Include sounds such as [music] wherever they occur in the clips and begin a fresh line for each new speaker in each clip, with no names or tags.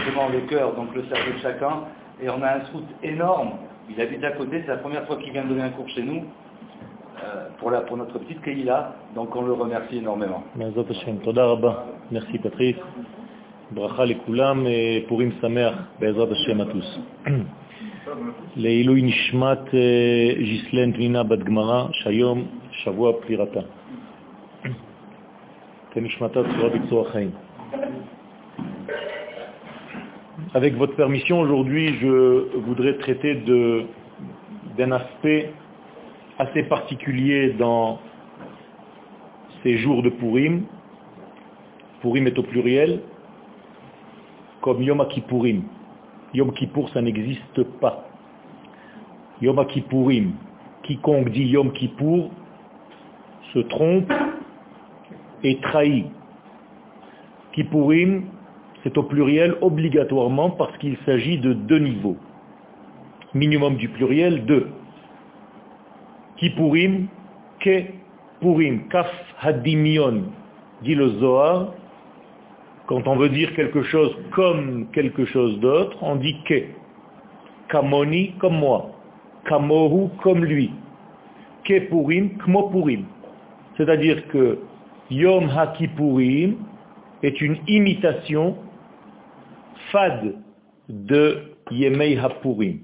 directement le cœur, donc le cerveau de chacun, et on a un scout énorme. Il habite à côté, c'est la première fois qu'il vient donner un cours chez nous, euh, pour, la, pour notre petite Keïla, donc on le remercie énormément.
Merci Patrice. ברכה לכולם, פורים שמח בעזרת השם הטוס. לעילוי נשמת ג'יסלן פנינה בת גמרא, שהיום שבוע פטירתה. כנשמתה צורה בצורה חיים. avec votre permission, aujourd'hui, je voudrais traiter d'un aspect assez particulier dans ces jours de Purim. Purim est au pluriel, comme Yom Kippourim. Yom Kippour, ça n'existe pas. Yom Kippourim, quiconque dit Yom Kippour se trompe et trahit. Kippourim, c'est au pluriel obligatoirement parce qu'il s'agit de deux niveaux. Minimum du pluriel, deux. Kippourim, ke purim, kaf hadimion, dit le Zohar, quand on veut dire quelque chose comme quelque chose d'autre, on dit ke. Kamoni, comme moi. Kamohu, comme lui. Ke purim, kmo purim. C'est-à-dire que Yom HaKippurim est une imitation fade de Yemei HaPurim.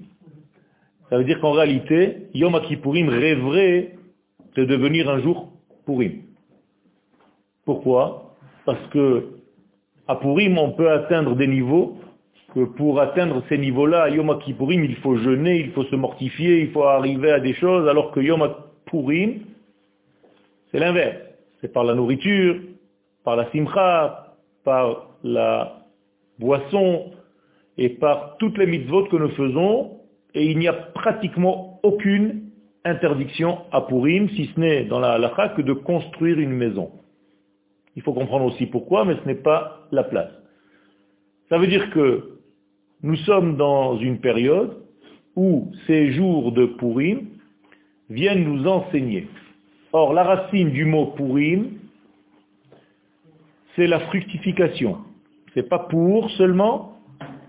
Ça veut dire qu'en réalité, Yom HaKippurim rêverait de devenir un jour Purim. Pourquoi? Parce que à Purim, on peut atteindre des niveaux que pour atteindre ces niveaux-là, à Yom Kippourim, il faut jeûner, il faut se mortifier, il faut arriver à des choses, alors que Yom Purim, c'est l'inverse. C'est par la nourriture, par la simcha, par la boisson et par toutes les mitzvot que nous faisons, et il n'y a pratiquement aucune interdiction à Purim, si ce n'est dans la halakha que de construire une maison. Il faut comprendre aussi pourquoi, mais ce n'est pas la place. Ça veut dire que nous sommes dans une période où ces jours de Purim viennent nous enseigner. Or, la racine du mot Purim, c'est la fructification. C'est pas pour seulement,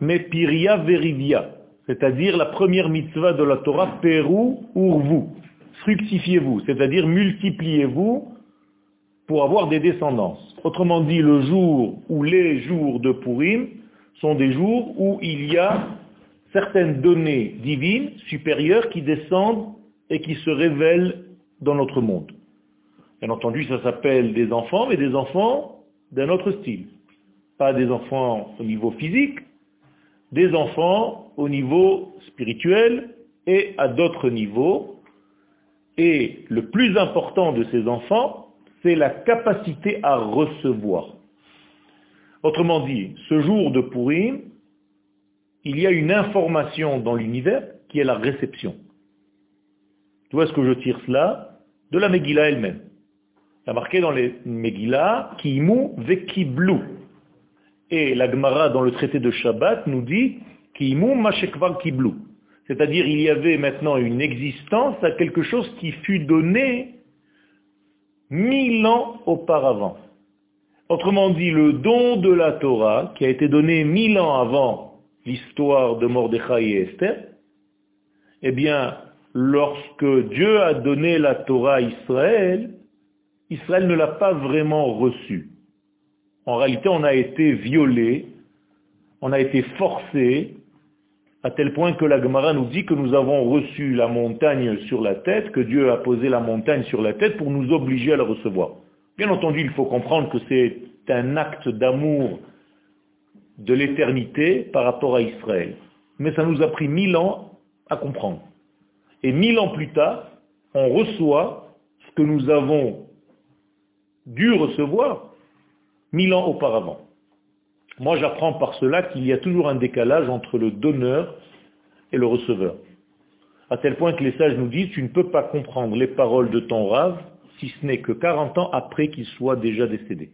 mais piria verivia, c'est-à-dire la première mitzvah de la Torah, Peru urvu, fructifiez-vous, c'est-à-dire multipliez-vous pour avoir des descendances. Autrement dit, le jour ou les jours de Purim sont des jours où il y a certaines données divines supérieures qui descendent et qui se révèlent dans notre monde. Bien entendu, ça s'appelle des enfants, mais des enfants d'un autre style. Pas des enfants au niveau physique, des enfants au niveau spirituel et à d'autres niveaux. Et le plus important de ces enfants, c'est la capacité à recevoir. Autrement dit, ce jour de Purim, il y a une information dans l'univers qui est la réception. Tu vois ce que je tire cela De la Megillah elle-même. Il a marqué dans les Megillah, Kimu vekiblu. Et la Gemara dans le traité de Shabbat nous dit. C'est-à-dire il y avait maintenant une existence à quelque chose qui fut donné mille ans auparavant. Autrement dit, le don de la Torah, qui a été donné mille ans avant l'histoire de Mordechai et Esther, eh bien, lorsque Dieu a donné la Torah à Israël, Israël ne l'a pas vraiment reçue. En réalité, on a été violé, on a été forcé à tel point que la Gemara nous dit que nous avons reçu la montagne sur la tête, que Dieu a posé la montagne sur la tête pour nous obliger à la recevoir. Bien entendu, il faut comprendre que c'est un acte d'amour de l'éternité par rapport à Israël. Mais ça nous a pris mille ans à comprendre. Et mille ans plus tard, on reçoit ce que nous avons dû recevoir mille ans auparavant. Moi, j'apprends par cela qu'il y a toujours un décalage entre le donneur et le receveur. À tel point que les sages nous disent, tu ne peux pas comprendre les paroles de ton rave si ce n'est que 40 ans après qu'il soit déjà décédé.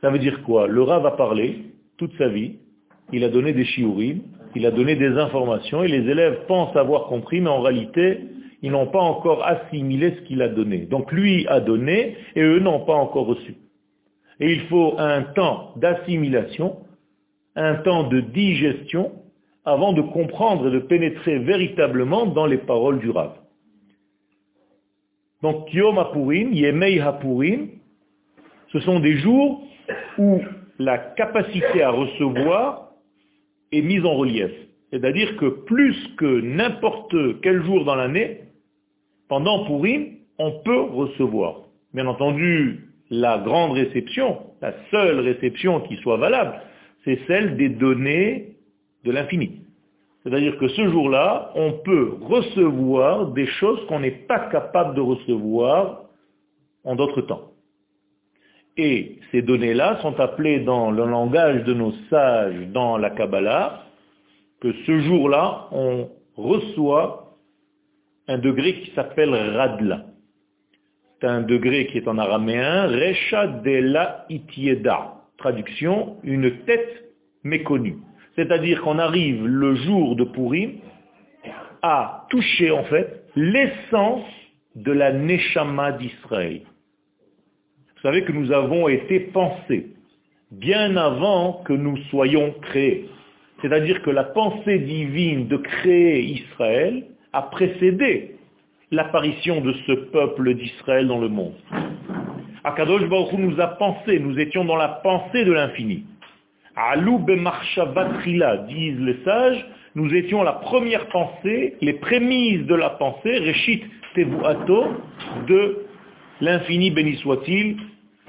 Ça veut dire quoi? Le rave a parlé toute sa vie, il a donné des shiurim, il a donné des informations, et les élèves pensent avoir compris, mais en réalité, ils n'ont pas encore assimilé ce qu'il a donné. Donc lui a donné, et eux n'ont pas encore reçu. Et il faut un temps d'assimilation, un temps de digestion avant de comprendre et de pénétrer véritablement dans les paroles du Rav. Donc Yom HaPurim, Yemei HaPurim, ce sont des jours où la capacité à recevoir est mise en relief. C'est-à-dire que plus que n'importe quel jour dans l'année, pendant Purim, on peut recevoir. Bien entendu, la grande réception, la seule réception qui soit valable, c'est celle des données de l'infini. C'est-à-dire que ce jour-là, on peut recevoir des choses qu'on n'est pas capable de recevoir en d'autres temps. Et ces données-là sont appelées dans le langage de nos sages dans la Kabbalah, que ce jour-là, on reçoit un degré qui s'appelle Radla. C'est un degré qui est en araméen, Recha de la Itieda. Traduction, une tête méconnue. C'est-à-dire qu'on arrive le jour de Purim à toucher en fait l'essence de la Neshama d'Israël. Vous savez que nous avons été pensés bien avant que nous soyons créés. C'est-à-dire que la pensée divine de créer Israël a précédé l'apparition de ce peuple d'Israël dans le monde. Akadosh Baruch nous a pensé, nous étions dans la pensée de l'infini. Alou batrila, disent les sages, nous étions la première pensée, les prémices de la pensée, Reshit Tevuato, de l'infini béni soit-il,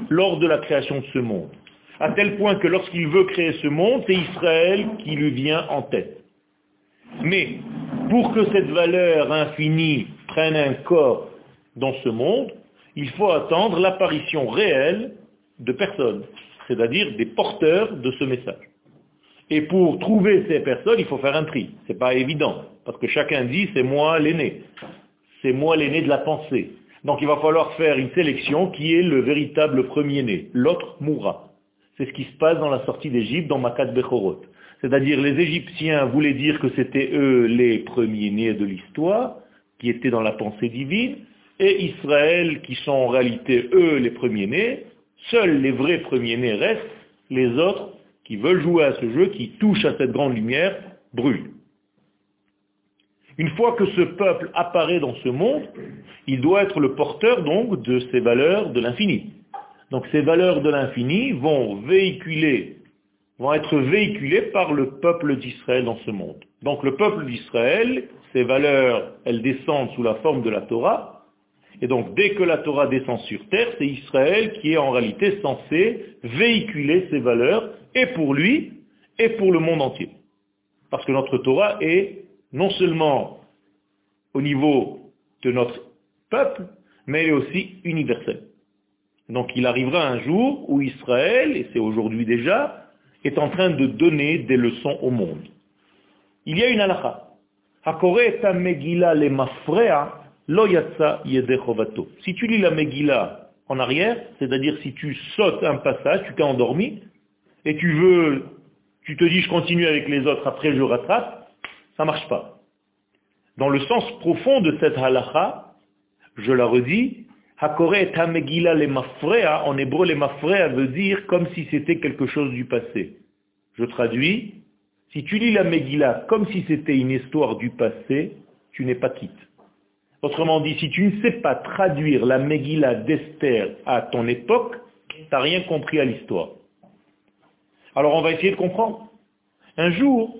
lors de la création de ce monde. À tel point que lorsqu'il veut créer ce monde, c'est Israël qui lui vient en tête. Mais pour que cette valeur infinie prenne un corps dans ce monde, il faut attendre l'apparition réelle de personnes, c'est-à-dire des porteurs de ce message. Et pour trouver ces personnes, il faut faire un tri. Ce n'est pas évident, parce que chacun dit c'est moi l'aîné. C'est moi l'aîné de la pensée. Donc il va falloir faire une sélection qui est le véritable premier-né. L'autre mourra. C'est ce qui se passe dans la sortie d'Égypte, dans Makat Bechorot. C'est-à-dire les Égyptiens voulaient dire que c'était eux les premiers-nés de l'histoire, qui étaient dans la pensée divine, et Israël, qui sont en réalité eux les premiers-nés, seuls les vrais premiers-nés restent, les autres qui veulent jouer à ce jeu, qui touchent à cette grande lumière, brûlent. Une fois que ce peuple apparaît dans ce monde, il doit être le porteur donc de ces valeurs de l'infini. Donc ces valeurs de l'infini vont véhiculer, vont être véhiculées par le peuple d'Israël dans ce monde. Donc le peuple d'Israël, ces valeurs, elles descendent sous la forme de la Torah. Et donc dès que la Torah descend sur terre, c'est Israël qui est en réalité censé véhiculer ces valeurs, et pour lui, et pour le monde entier. Parce que notre Torah est non seulement au niveau de notre peuple, mais elle est aussi universelle. Donc il arrivera un jour où Israël, et c'est aujourd'hui déjà, est en train de donner des leçons au monde. Il y a une halakha. Si tu lis la Megillah en arrière, c'est-à-dire si tu sautes un passage, tu t'es endormi, et tu veux, tu te dis je continue avec les autres, après je rattrape, ça ne marche pas. Dans le sens profond de cette halakha, je la redis, Hakore Megillah le mafrea, en hébreu le mafrea veut dire comme si c'était quelque chose du passé. Je traduis, si tu lis la Megillah comme si c'était une histoire du passé, tu n'es pas quitte. Autrement dit, si tu ne sais pas traduire la Megillah d'Esther à ton époque, tu n'as rien compris à l'histoire. Alors on va essayer de comprendre. Un jour,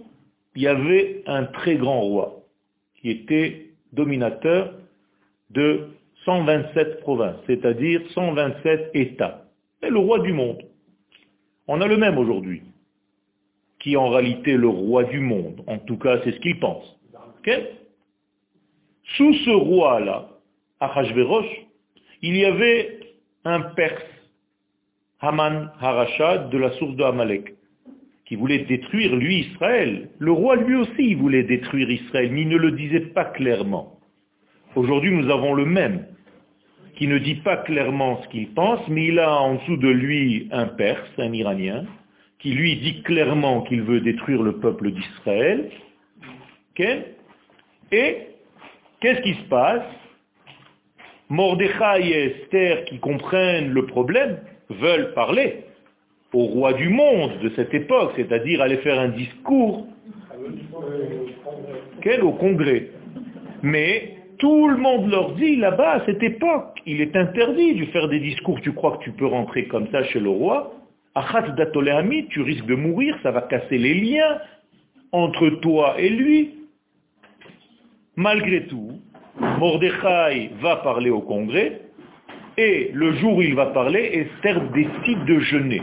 il y avait un très grand roi qui était dominateur de 127 provinces, c'est-à-dire 127 États. C'est le roi du monde. On a le même aujourd'hui, qui en réalité le roi du monde. En tout cas, c'est ce qu'il pense. Sous ce roi-là, Achashverosh, il y avait un Perse, Haman Harashad, de la source de Amalek qui voulait détruire, lui, Israël. Le roi, lui aussi, voulait détruire Israël, mais il ne le disait pas clairement. Aujourd'hui, nous avons le même, qui ne dit pas clairement ce qu'il pense, mais il a en dessous de lui un Perse, un Iranien, qui lui dit clairement qu'il veut détruire le peuple d'Israël. Et qu'est-ce qui se passe? Mordechai et Esther, qui comprennent le problème, veulent parler. au roi du monde de cette époque, c'est-à-dire aller faire un discours au congrès. Mais tout le monde leur dit là-bas, à cette époque, il est interdit de faire des discours. Tu crois que tu peux rentrer comme ça chez le roi? Achat datoléami, tu risques de mourir, ça va casser les liens entre toi et lui. Malgré tout, Mordechai va parler au congrès, et le jour où il va parler, Esther décide de jeûner.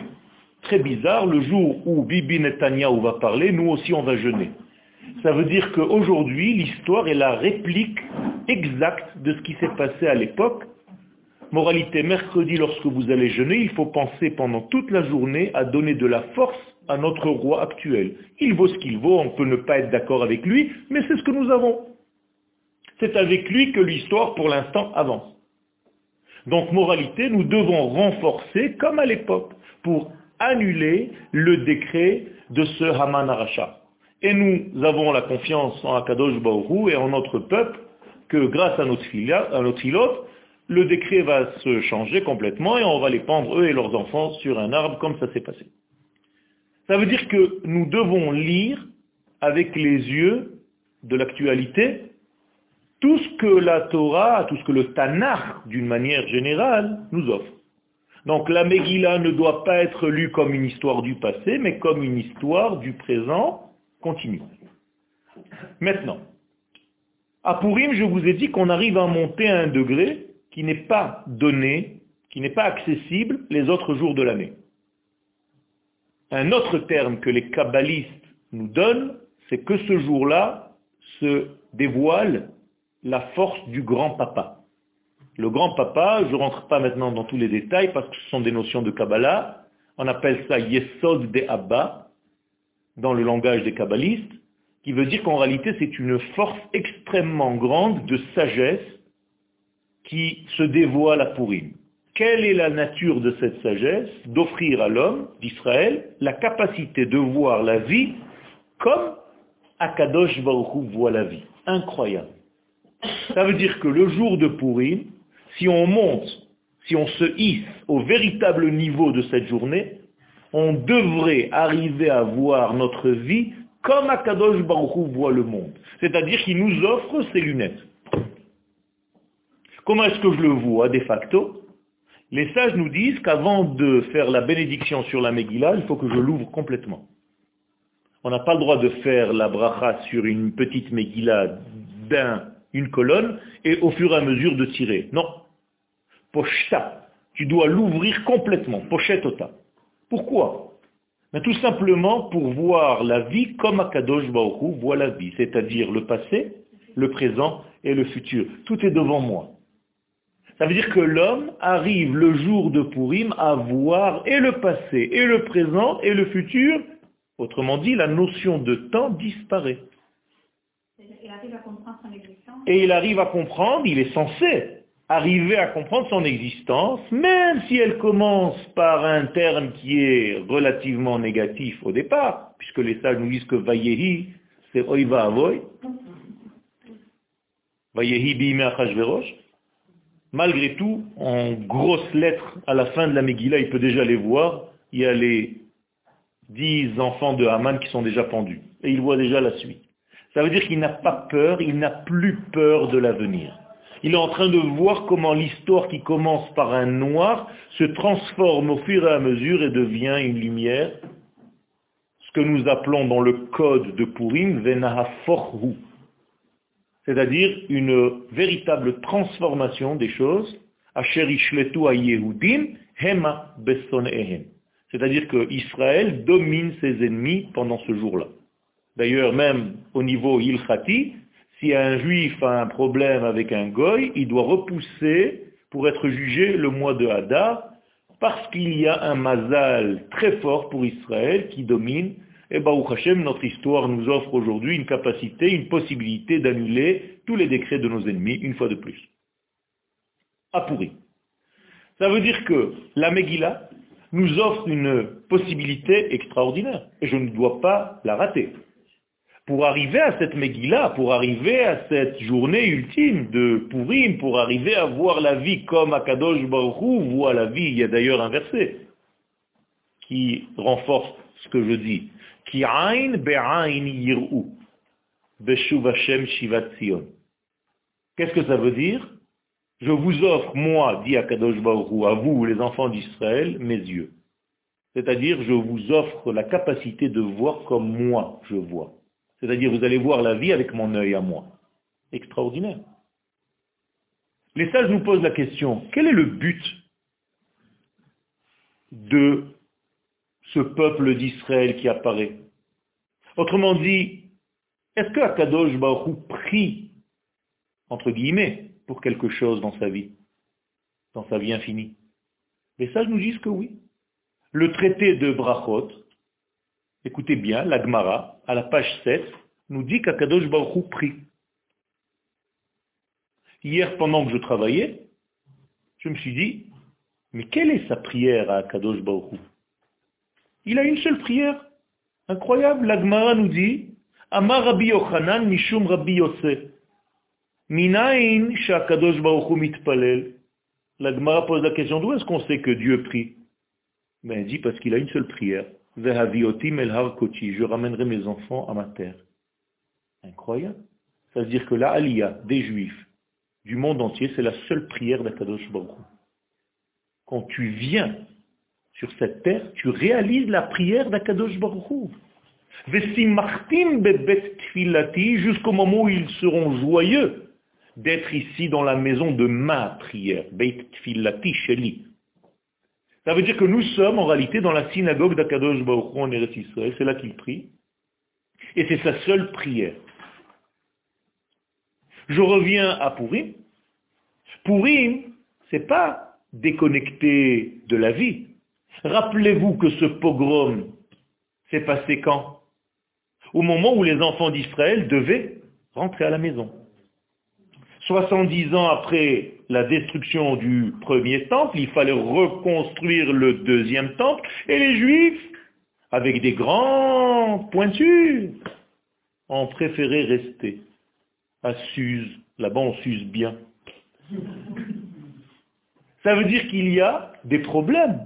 Très bizarre, le jour où Bibi Netanyahu va parler, nous aussi on va jeûner. Ça veut dire qu'aujourd'hui, l'histoire est la réplique exacte de ce qui s'est passé à l'époque. Moralité, mercredi, lorsque vous allez jeûner, il faut penser pendant toute la journée à donner de la force à notre roi actuel. Il vaut ce qu'il vaut, on peut ne pas être d'accord avec lui, mais c'est ce que nous avons. C'est avec lui que l'histoire, pour l'instant, avance. Donc, moralité, nous devons renforcer, comme à l'époque, pour annuler le décret de ce Haman Aracha. Et nous avons la confiance en Akadosh Baoru et en notre peuple que grâce à notre, à le décret va se changer complètement et on va les pendre, eux et leurs enfants, sur un arbre comme ça s'est passé. Ça veut dire que nous devons lire avec les yeux de l'actualité tout ce que la Torah, tout ce que le Tanakh, d'une manière générale, nous offre. Donc la Megillah ne doit pas être lue comme une histoire du passé, mais comme une histoire du présent continue. Maintenant, à Purim, je vous ai dit qu'on arrive à monter à un degré qui n'est pas donné, qui n'est pas accessible les autres jours de l'année. Un autre terme que les kabbalistes nous donnent, c'est que ce jour-là se dévoile la force du grand papa. Le grand papa, je ne rentre pas maintenant dans tous les détails parce que ce sont des notions de Kabbalah, on appelle ça Yesod de Abba, dans le langage des kabbalistes, qui veut dire qu'en réalité c'est une force extrêmement grande de sagesse qui se dévoile à Purim. Quelle est la nature de cette sagesse D'offrir à l'homme d'Israël la capacité de voir la vie comme Akadosh Baruch voit la vie? Incroyable. Ça veut dire que le jour de Purim, si on monte, si on se hisse au véritable niveau de cette journée, on devrait arriver à voir notre vie comme Akadosh Baruch voit le monde. C'est-à-dire qu'il nous offre ses lunettes. Comment est-ce que je le vois de facto? Les sages nous disent qu'avant de faire la bénédiction sur la Megillah, il faut que je l'ouvre complètement. On n'a pas le droit de faire la bracha sur une petite Megillah d'un une colonne et au fur et à mesure de tirer. Non. Pochta. Tu dois l'ouvrir complètement. Pochetota. Pourquoi? Ben, Tout simplement pour voir la vie comme Akadosh Baruch voit la vie, c'est-à-dire le passé, le présent et le futur. Tout est devant moi. Ça veut dire que l'homme arrive le jour de Purim à voir et le passé, et le présent, et le futur. Autrement dit, la notion de temps disparaît. Et il arrive à comprendre, il est censé arriver à comprendre son existence, même si elle commence par un terme qui est relativement négatif au départ, puisque les sages nous disent que Vayehi, c'est Oiva Avoy. [laughs] Vayehi Bime Malgré tout, en grosses lettres, à la fin de la Megillah, il peut déjà les voir, il y a les dix enfants de Haman qui sont déjà pendus. Et il voit déjà la suite. Ça veut dire qu'il n'a pas peur, il n'a plus peur de l'avenir. Il est en train de voir comment l'histoire qui commence par un noir se transforme au fur et à mesure et devient une lumière, ce que nous appelons dans le code de Purim, Venahaforhu, c'est-à-dire une véritable transformation des choses, C'est-à-dire que Israël domine ses ennemis pendant ce jour-là. D'ailleurs, même au niveau ilchati, si un juif a un problème avec un goy, il doit repousser pour être jugé le mois de Hadar, parce qu'il y a un mazal très fort pour Israël qui domine. Et Baruch Hashem, notre histoire nous offre aujourd'hui une capacité, une possibilité d'annuler tous les décrets de nos ennemis, une fois de plus. À pourri. Ça veut dire que la Megillah nous offre une possibilité extraordinaire, et je ne dois pas la rater pour arriver à cette Megillah, pour arriver à cette journée ultime de Purim, pour arriver à voir la vie comme Akadosh Baruch Hu voit la vie, il y a d'ailleurs un verset qui renforce ce que je dis. Ain yir'u. Beshuv Hashem shivat Zion. Qu'est-ce que ça veut dire? Je vous offre, moi, dit Akadosh Baruch à vous, les enfants d'Israël, mes yeux. C'est-à-dire, je vous offre la capacité de voir comme moi je vois. C'est-à-dire, vous allez voir la vie avec mon œil à moi. Extraordinaire. Les sages nous posent la question, quel est le but de ce peuple d'Israël qui apparaît Autrement dit, est-ce que Akadosh Baruch prie, entre guillemets, pour quelque chose dans sa vie, dans sa vie infinie? Les sages nous disent que oui. Le traité de Brachot, écoutez bien, l'Agmara, à la page 7, nous dit qu'Akadosh Baruch prie. Hier, pendant que je travaillais, je me suis dit, mais quelle est sa prière à Akadosh Baruch Il a une seule prière. Incroyable, l'Agmara nous dit, Amar Rabbi Yochanan Mishum Rabbi Yosef. Minayin Shakadosh Baruch mitpalel. L'Agmara pose la question, d'où est-ce qu'on sait que Dieu prie? Mais ben, il dit parce qu'il a une seule prière. Vehaviotim je ramènerai mes enfants à ma terre. Incroyable. Ça veut dire que la aliyah des juifs du monde entier, c'est la seule prière d'Akadosh Baruch Quand tu viens sur cette terre, tu réalises la prière d'Akadosh Baruch jusqu'au moment où ils seront joyeux d'être ici dans la maison de ma prière. Beit Tfilati Sheli. Ça veut dire que nous sommes en réalité dans la synagogue d'Akadosh Baruch en Eretz Israël, c'est là qu'il prie. Et c'est sa seule prière. Je reviens à Purim. Purim, c'est pas déconnecté de la vie. Rappelez-vous que ce pogrom s'est passé quand? Au moment où les enfants d'Israël devaient rentrer à la maison. 70 ans après la destruction du premier temple, il fallait reconstruire le deuxième temple, et les Juifs, avec des grands pointures, ont préféré rester à Suse. Là-bas, on s'use bien. Ça veut dire qu'il y a des problèmes.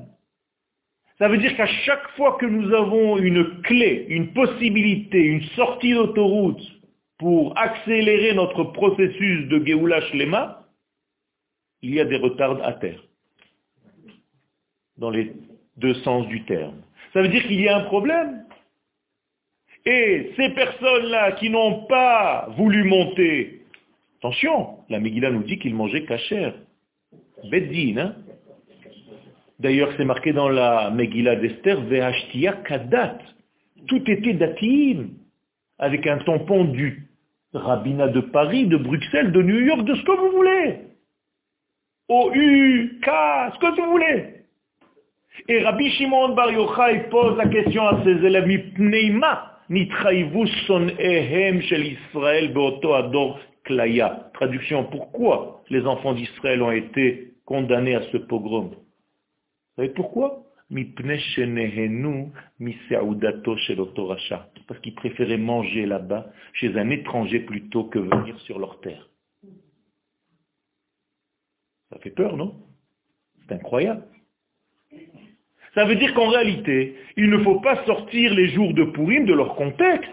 Ça veut dire qu'à chaque fois que nous avons une clé, une possibilité, une sortie d'autoroute pour accélérer notre processus de Geoula Shlema, il y a des retards à terre. Dans les deux sens du terme. Ça veut dire qu'il y a un problème. Et ces personnes-là qui n'ont pas voulu monter, attention, la Megillah nous dit qu'ils mangeaient cachère. Beddin, hein D'ailleurs, c'est marqué dans la Megillah d'Esther, Vehashtia Kadat. Tout était datim, avec un tampon du rabbinat de Paris, de Bruxelles, de New York, de ce que vous voulez. O-U-K, ce que vous voulez. Et Rabbi Shimon Bar Yochai pose la question à ses élèves, son ehem shel Israël beoto ador klaya. Traduction, pourquoi les enfants d'Israël ont été condamnés à ce pogrom? Savez pourquoi? Parce qu'ils préféraient manger là-bas chez un étranger plutôt que venir sur leur terre. Ça fait peur, non? C'est incroyable. Ça veut dire qu'en réalité, il ne faut pas sortir les jours de Purim de leur contexte.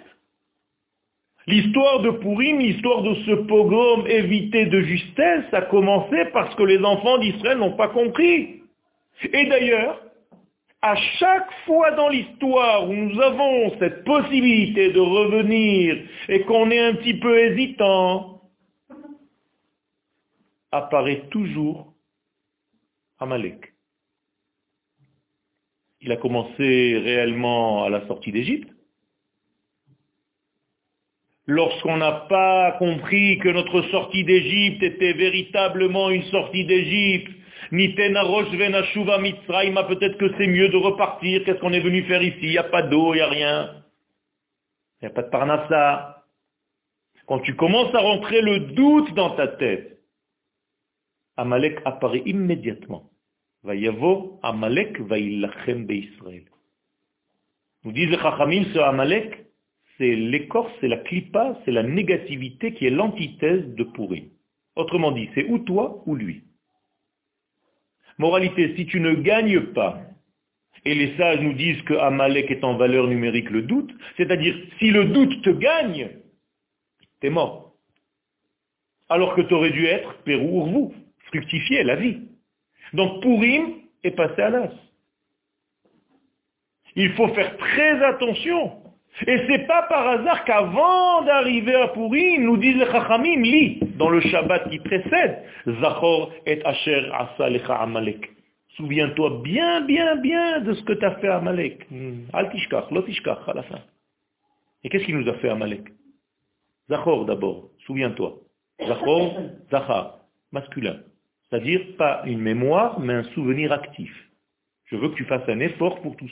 L'histoire de Purim, l'histoire de ce pogrom évité de justesse, a commencé parce que les enfants d'Israël n'ont pas compris. Et d'ailleurs, à chaque fois dans l'histoire où nous avons cette possibilité de revenir et qu'on est un petit peu hésitant, apparaît toujours Amalek. Il a commencé réellement à la sortie d'Égypte. Lorsqu'on n'a pas compris que notre sortie d'Égypte était véritablement une sortie d'Égypte, peut-être que c'est mieux de repartir, qu'est-ce qu'on est venu faire ici? Il n'y a pas d'eau, il n'y a rien. Il n'y a pas de parnassa. Quand tu commences à rentrer le doute dans ta tête, Amalek apparaît immédiatement. Vayavo Amalek vaillachem Israël. Nous disent les Chachamim, ce Amalek, c'est l'écorce, c'est la clipa, c'est la négativité qui est l'antithèse de pourri. Autrement dit, c'est ou toi ou lui. Moralité, si tu ne gagnes pas Et les sages nous disent que Amalek est en valeur numérique le doute. C'est-à-dire, si le doute te gagne, t'es mort. Alors que tu aurais dû être Pérou vous, fructifier la vie. Donc Pourim est passé à l'as. Il faut faire très attention. Et c'est pas par hasard qu'avant d'arriver à Pourim, nous disent les Chachamim, lit, dans le Shabbat qui précède, Zachor et Asher Asa lecha Amalek. Souviens-toi bien, bien, bien de ce que tu as fait à Amalek. Hmm. Al tishkach, lo à la fin. Et qu'est-ce qu'il nous a fait Amalek? Zachor d'abord, souviens-toi. Zachor, [coughs] Zachar, masculin. C'est-à-dire pas une mémoire, mais un souvenir actif. Je veux que tu fasses un effort pour tout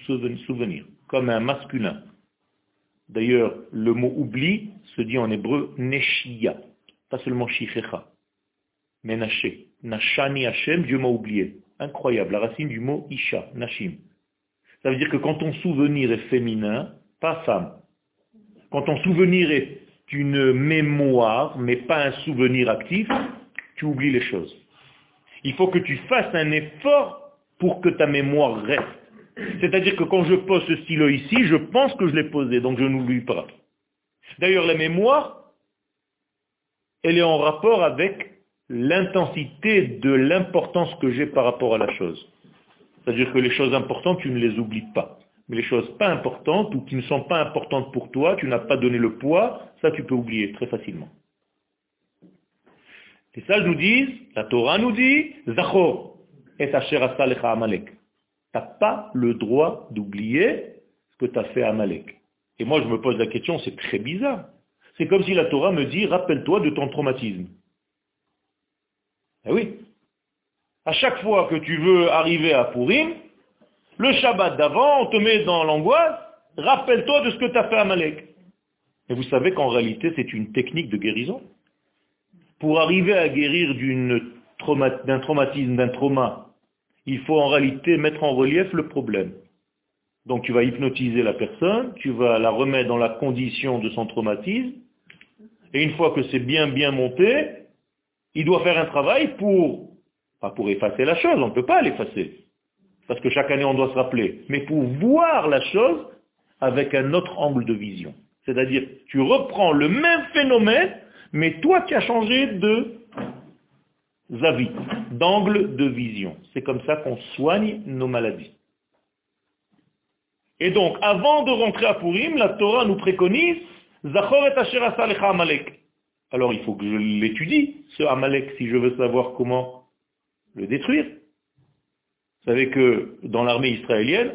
souvenir, comme un masculin. D'ailleurs, le mot oubli se dit en hébreu neshia, pas seulement shifecha, mais naché. Nashani Hashem, Dieu m'a oublié. Incroyable, la racine du mot isha, nashim. Ça veut dire que quand ton souvenir est féminin, pas femme. Quand ton souvenir est une mémoire, mais pas un souvenir actif, tu oublies les choses. Il faut que tu fasses un effort pour que ta mémoire reste. C'est-à-dire que quand je pose ce stylo ici, je pense que je l'ai posé, donc je n'oublie pas. D'ailleurs, la mémoire, elle est en rapport avec l'intensité de l'importance que j'ai par rapport à la chose. C'est-à-dire que les choses importantes, tu ne les oublies pas. Mais les choses pas importantes ou qui ne sont pas importantes pour toi, tu n'as pas donné le poids, ça tu peux oublier très facilement. Les sages nous disent, la Torah nous dit, Zachor et Amalek n'as pas le droit d'oublier ce que tu as fait à Amalek. Et moi, je me pose la question, c'est très bizarre. C'est comme si la Torah me dit, rappelle-toi de ton traumatisme. Eh oui. À chaque fois que tu veux arriver à Purim, le Shabbat d'avant, on te met dans l'angoisse, rappelle-toi de ce que tu as fait à Amalek. Et vous savez qu'en réalité, c'est une technique de guérison. Pour arriver à guérir d'un traumatisme, d'un trauma, il faut en réalité mettre en relief le problème. Donc tu vas hypnotiser la personne, tu vas la remettre dans la condition de son traumatisme, et une fois que c'est bien bien monté, il doit faire un travail pour, pas pour effacer la chose, on ne peut pas l'effacer, parce que chaque année on doit se rappeler, mais pour voir la chose avec un autre angle de vision. C'est-à-dire, tu reprends le même phénomène, mais toi qui as changé de zavi, d'angle de vision. C'est comme ça qu'on soigne nos maladies. Et donc, avant de rentrer à Purim, la Torah nous préconise Zachor et Asher Amalek. Alors il faut que je l'étudie, ce Amalek, si je veux savoir comment le détruire. Vous savez que dans l'armée israélienne,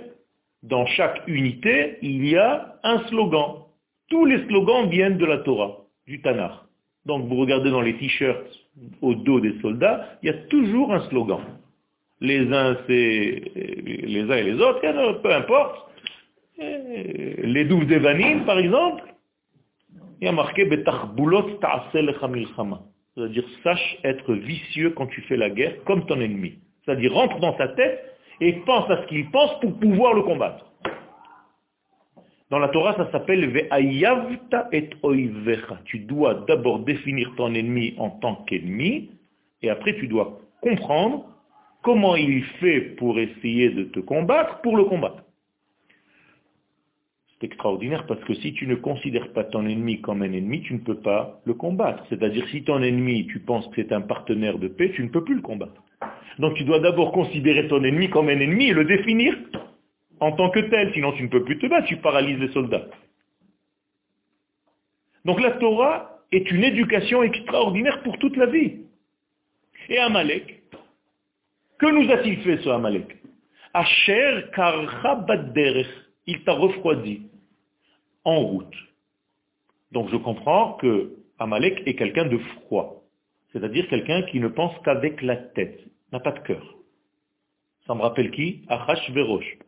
dans chaque unité, il y a un slogan. Tous les slogans viennent de la Torah, du Tanakh. Donc vous regardez dans les t-shirts au dos des soldats, il y a toujours un slogan. Les uns, c'est les uns et les autres, peu importe. Les douves d'Evanim, par exemple, il y a marqué C'est-à-dire, sache être vicieux quand tu fais la guerre, comme ton ennemi. C'est-à-dire, rentre dans sa tête et pense à ce qu'il pense pour pouvoir le combattre. Dans la Torah, ça s'appelle Ve'ayavta et oivecha. Tu dois d'abord définir ton ennemi en tant qu'ennemi, et après tu dois comprendre comment il fait pour essayer de te combattre, pour le combattre. C'est extraordinaire parce que si tu ne considères pas ton ennemi comme un ennemi, tu ne peux pas le combattre. C'est-à-dire si ton ennemi, tu penses que c'est un partenaire de paix, tu ne peux plus le combattre. Donc tu dois d'abord considérer ton ennemi comme un ennemi et le définir en tant que tel, sinon tu ne peux plus te battre, tu paralyses les soldats. Donc la Torah est une éducation extraordinaire pour toute la vie. Et Amalek, que nous a-t-il fait ce Amalek? Asher il t'a refroidi en route. Donc je comprends que Amalek est quelqu'un de froid, c'est-à-dire quelqu'un qui ne pense qu'avec la tête, n'a pas de cœur. Ça me rappelle qui? Achash Verosh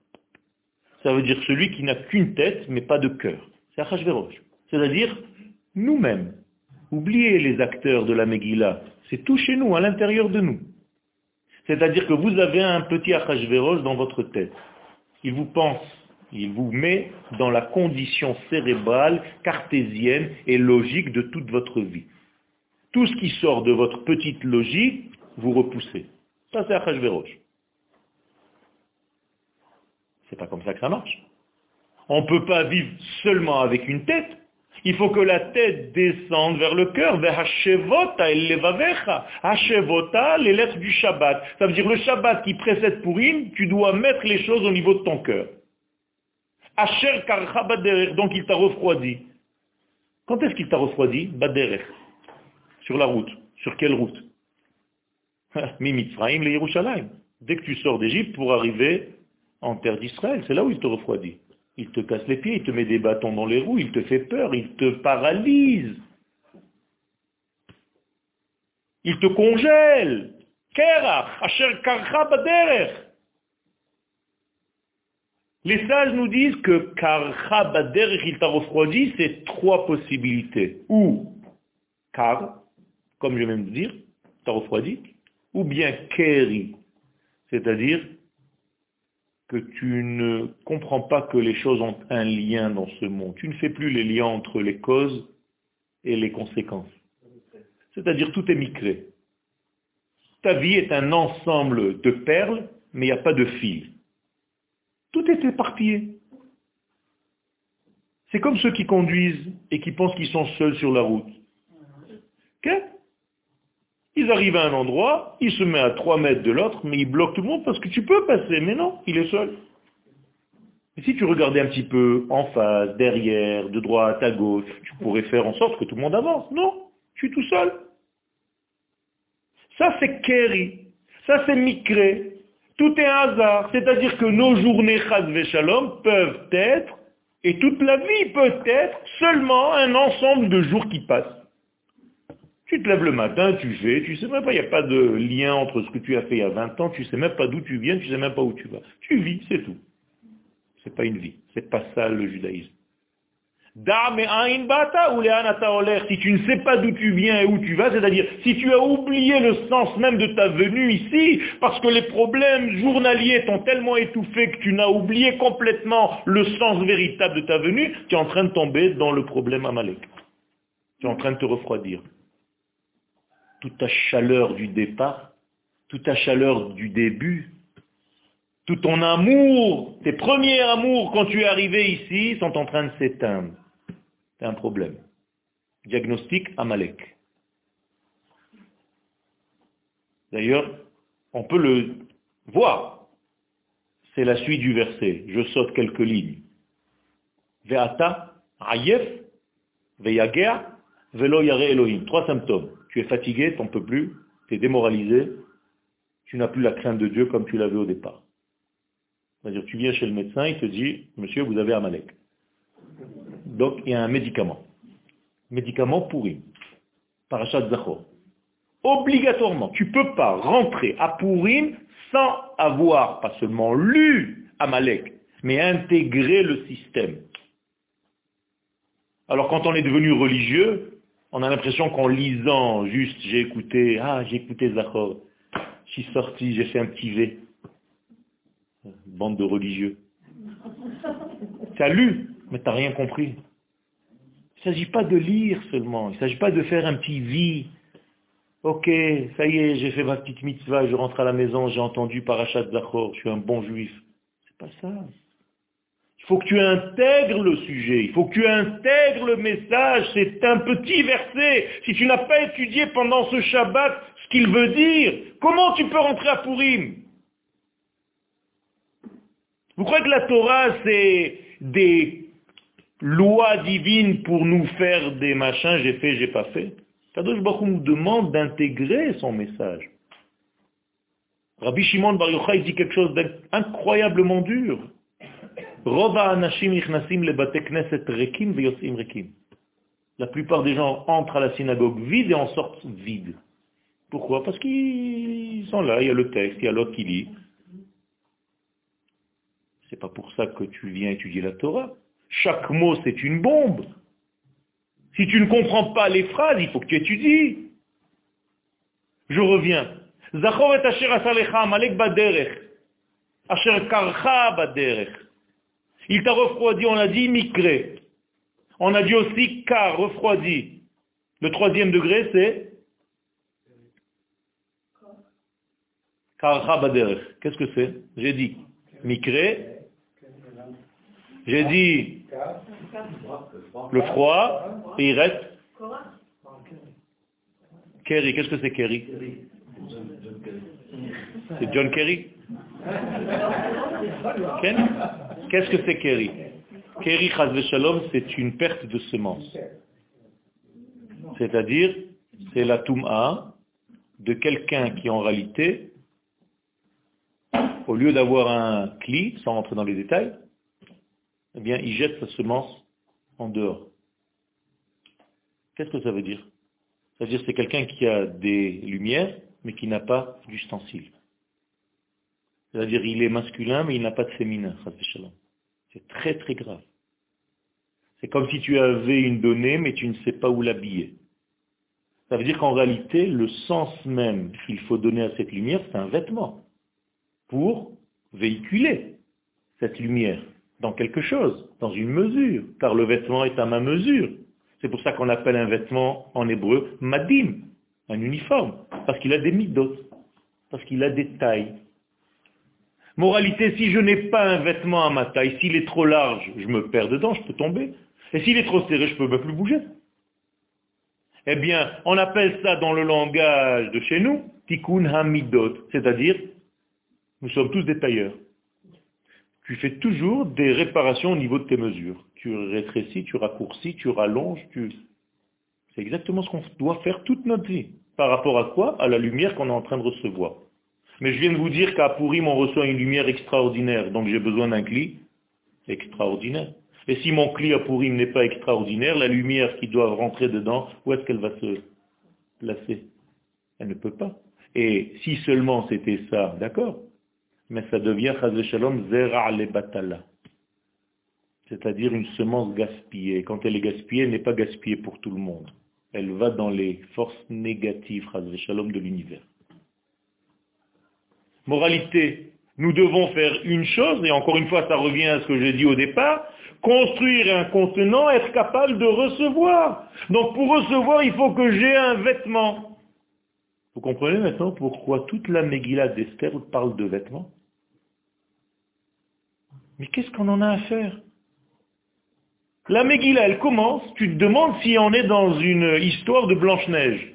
ça veut dire celui qui n'a qu'une tête mais pas de cœur. C'est Achashverosh. C'est-à-dire nous-mêmes. Oubliez les acteurs de la Megillah. C'est tout chez nous, à l'intérieur de nous. C'est-à-dire que vous avez un petit Achashverosh dans votre tête. Il vous pense, il vous met dans la condition cérébrale, cartésienne et logique de toute votre vie. Tout ce qui sort de votre petite logique, vous repoussez. Ça c'est Achashverosh. C'est pas comme ça que ça marche. On ne peut pas vivre seulement avec une tête. Il faut que la tête descende vers le cœur. Hashevota, les lettres du Shabbat. Ça veut dire le Shabbat qui précède Purim, tu dois mettre les choses au niveau de ton cœur. Asher karcha donc il t'a refroidi. Quand est-ce qu'il t'a refroidi? Baderech. Sur la route. Sur quelle route? [laughs] Mimitzraim, le Yerushalayim. Dès que tu sors d'Égypte pour arriver en terre d'Israël, c'est là où il te refroidit. Il te casse les pieds, il te met des bâtons dans les roues, il te fait peur, il te paralyse. Il te congèle. Les sages nous disent que karcha baderech il t'a refroidi, c'est trois possibilités. Ou kar, comme je viens de dire, t'a refroidi, ou bien keri, c'est-à-dire que tu ne comprends pas que les choses ont un lien dans ce monde. Tu ne fais plus les liens entre les causes et les conséquences. C'est-à-dire tout est micré. Ta vie est un ensemble de perles, mais il n'y a pas de fil. Tout est éparpillé. C'est comme ceux qui conduisent et qui pensent qu'ils sont seuls sur la route. Ils arrivent à un endroit, il se met à 3 mètres de l'autre, mais il bloque tout le monde parce que tu peux passer, mais non, il est seul. Et si tu regardais un petit peu en face, derrière, de droite, à gauche, tu pourrais faire en sorte que tout le monde avance. Non, je suis tout seul. Ça c'est Keri, ça c'est Mikré. Tout est un hasard, c'est-à-dire que nos journées Chaz Shalom peuvent être, et toute la vie peut être, seulement un ensemble de jours qui passent. Tu te lèves le matin, tu fais, tu sais même pas, il n'y a pas de lien entre ce que tu as fait il y a 20 ans, tu sais même pas d'où tu viens, tu sais même pas où tu vas. Tu vis, c'est tout. C'est pas une vie. C'est pas ça le judaïsme. Si tu ne sais pas d'où tu viens et où tu vas, c'est-à-dire si tu as oublié le sens même de ta venue ici, parce que les problèmes journaliers t'ont tellement étouffé que tu n'as oublié complètement le sens véritable de ta venue, tu es en train de tomber dans le problème amalek. Tu es en train de te refroidir toute ta chaleur du départ, toute ta chaleur du début, tout ton amour, tes premiers amours quand tu es arrivé ici sont en train de s'éteindre. C'est un problème. Diagnostic Amalek. D'ailleurs, on peut le voir. C'est la suite du verset. Je saute quelques lignes. Ve'ata, ayef, ve'yager, velo yare Elohim. Trois symptômes tu es fatigué, tu peux plus, tu es démoralisé, tu n'as plus la crainte de Dieu comme tu l'avais au départ. C'est-à-dire, tu viens chez le médecin, il te dit, monsieur, vous avez Amalek. Donc, il y a un médicament. Médicament pourri. Parachat Zachor. Obligatoirement, tu ne peux pas rentrer à Purim sans avoir pas seulement lu Amalek, mais intégrer le système. Alors quand on est devenu religieux, on a l'impression qu'en lisant juste, j'ai écouté, ah, j'ai écouté Zachor, je suis sorti, j'ai fait un petit V. Bande de religieux. Tu as lu, mais tu n'as rien compris. Il ne s'agit pas de lire seulement, il ne s'agit pas de faire un petit vie. Ok, ça y est, j'ai fait ma petite mitzvah, je rentre à la maison, j'ai entendu Parachat Zachor, je suis un bon juif. C'est pas ça. Il faut que tu intègres le sujet, il faut que tu intègres le message, c'est un petit verset. Si tu n'as pas étudié pendant ce Shabbat ce qu'il veut dire, comment tu peux rentrer à Purim? Vous croyez que la Torah, c'est des lois divines pour nous faire des machins, j'ai fait, j'ai pas fait Kadosh Baruch nous demande d'intégrer son message. Rabbi Shimon Bar Yochai dit quelque chose d'incroyablement dur. La plupart des gens entrent à la synagogue vide et en sortent vide. Pourquoi? Parce qu'ils sont là, il y a le texte, il y a l'autre qui lit. C'est pas pour ça que tu viens étudier la Torah. Chaque mot, c'est une bombe. Si tu ne comprends pas les phrases, il faut que tu étudies. Je reviens. Il t'a refroidi, on a dit migré. On a dit aussi car, refroidi. Le troisième degré, c'est Qu'est-ce que c'est? J'ai dit migré, J'ai dit le froid, et il reste Kerry. Qu'est-ce que c'est Kerry? C'est John Kerry. Qu'est-ce que c'est Kerry? Kerry Shalom, c'est une perte de semence. C'est-à-dire, c'est la Toum'a de quelqu'un qui en réalité, au lieu d'avoir un cli, sans rentrer dans les détails, eh bien, il jette sa semence en dehors. Qu'est-ce que ça veut dire? Ça veut dire que c'est quelqu'un qui a des lumières, mais qui n'a pas d'ustensile. C'est-à-dire il est masculin, mais il n'a pas de féminin. C'est très très grave. C'est comme si tu avais une donnée, mais tu ne sais pas où l'habiller. Ça veut dire qu'en réalité, le sens même qu'il faut donner à cette lumière, c'est un vêtement pour véhiculer cette lumière dans quelque chose, dans une mesure, car le vêtement est à ma mesure. C'est pour ça qu'on appelle un vêtement en hébreu madim, un uniforme, parce qu'il a des midot, parce qu'il a des tailles. Moralité, si je n'ai pas un vêtement à ma taille, s'il est trop large, je me perds dedans, je peux tomber. Et s'il est trop serré, je ne peux même plus bouger. Eh bien, on appelle ça dans le langage de chez nous, tikkun hamidot, c'est-à-dire, nous sommes tous des tailleurs. Tu fais toujours des réparations au niveau de tes mesures. Tu rétrécis, tu raccourcis, tu rallonges, tu... C'est exactement ce qu'on doit faire toute notre vie. Par rapport à quoi? À la lumière qu'on est en train de recevoir. Mais je viens de vous dire qu'à Pourim, on reçoit une lumière extraordinaire, donc j'ai besoin d'un cli extraordinaire. Et si mon cli à Pourim n'est pas extraordinaire, la lumière qui doit rentrer dedans, où est-ce qu'elle va se placer? Elle ne peut pas. Et si seulement c'était ça, d'accord, mais ça devient, shalom, zera le batala. C'est-à-dire une semence gaspillée. Quand elle est gaspillée, elle n'est pas gaspillée pour tout le monde. Elle va dans les forces négatives, shalom, de l'univers. Moralité, nous devons faire une chose, et encore une fois, ça revient à ce que j'ai dit au départ, construire un contenant, être capable de recevoir. Donc pour recevoir, il faut que j'ai un vêtement. Vous comprenez maintenant pourquoi toute la Megillah d'Esther parle de vêtements? Mais qu'est-ce qu'on en a à faire? La Megillah, elle commence, tu te demandes si on est dans une histoire de Blanche-Neige.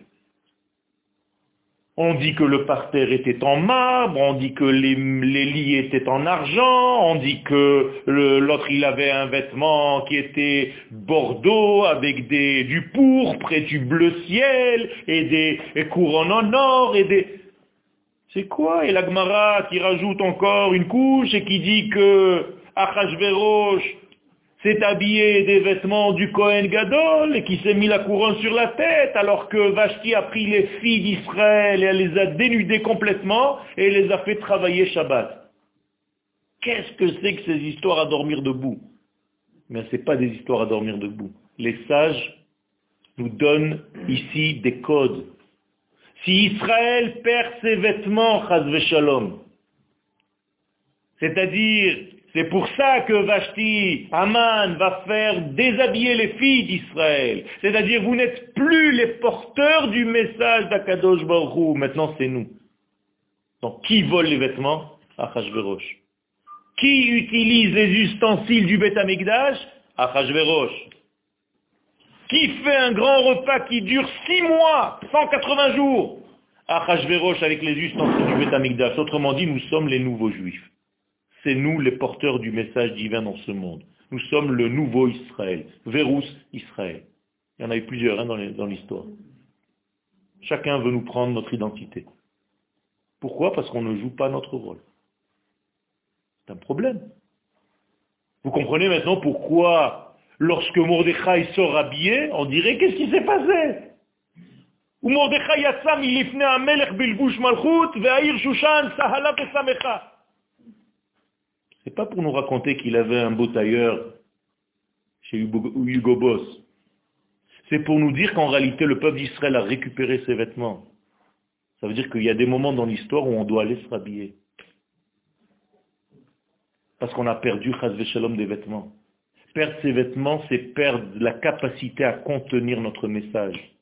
On dit que le parterre était en marbre, on dit que les, lits étaient en argent, on dit que l'autre il avait un vêtement qui était bordeaux avec du pourpre et du bleu ciel et des couronnes en or et des... C'est quoi? Et l'Agmara qui rajoute encore une couche et qui dit que Achashverosh s'est habillé des vêtements du Kohen Gadol et qui s'est mis la couronne sur la tête alors que Vashti a pris les filles d'Israël et elle les a dénudées complètement et les a fait travailler Shabbat. Qu'est-ce que c'est que ces histoires à dormir debout? Mais ce n'est pas des histoires à dormir debout. Les sages nous donnent ici des codes. Si Israël perd ses vêtements, Shalom, c'est-à-dire c'est pour ça que Vashti, Aman, va faire déshabiller les filles d'Israël. C'est-à-dire, vous n'êtes plus les porteurs du message d'Akadosh Baruch Maintenant, c'est nous. Donc, qui vole les vêtements? Achashverosh. Qui utilise les ustensiles du Beth Amikdash Achashverosh. Qui fait un grand repas qui dure six mois, 180 jours? Achashverosh avec les ustensiles du Beth Amikdash. Autrement dit, nous sommes les nouveaux juifs c'est nous les porteurs du message divin dans ce monde. Nous sommes le nouveau Israël, Vérus Israël. Il y en a eu plusieurs hein, dans l'histoire. Chacun veut nous prendre notre identité. Pourquoi? Parce qu'on ne joue pas notre rôle. C'est un problème. Vous comprenez maintenant pourquoi, lorsque Mordechai sort habillé, on dirait qu'est-ce qui s'est passé? Mordechai yassam bilbush malchut besamecha. C'est pas pour nous raconter qu'il avait un beau tailleur chez Hugo Boss. C'est pour nous dire qu'en réalité, le peuple d'Israël a récupéré ses vêtements. Ça veut dire qu'il y a des moments dans l'histoire où on doit aller se rhabiller. Parce qu'on a perdu, Shalom, des vêtements. Perdre ses vêtements, c'est perdre la capacité à contenir notre message.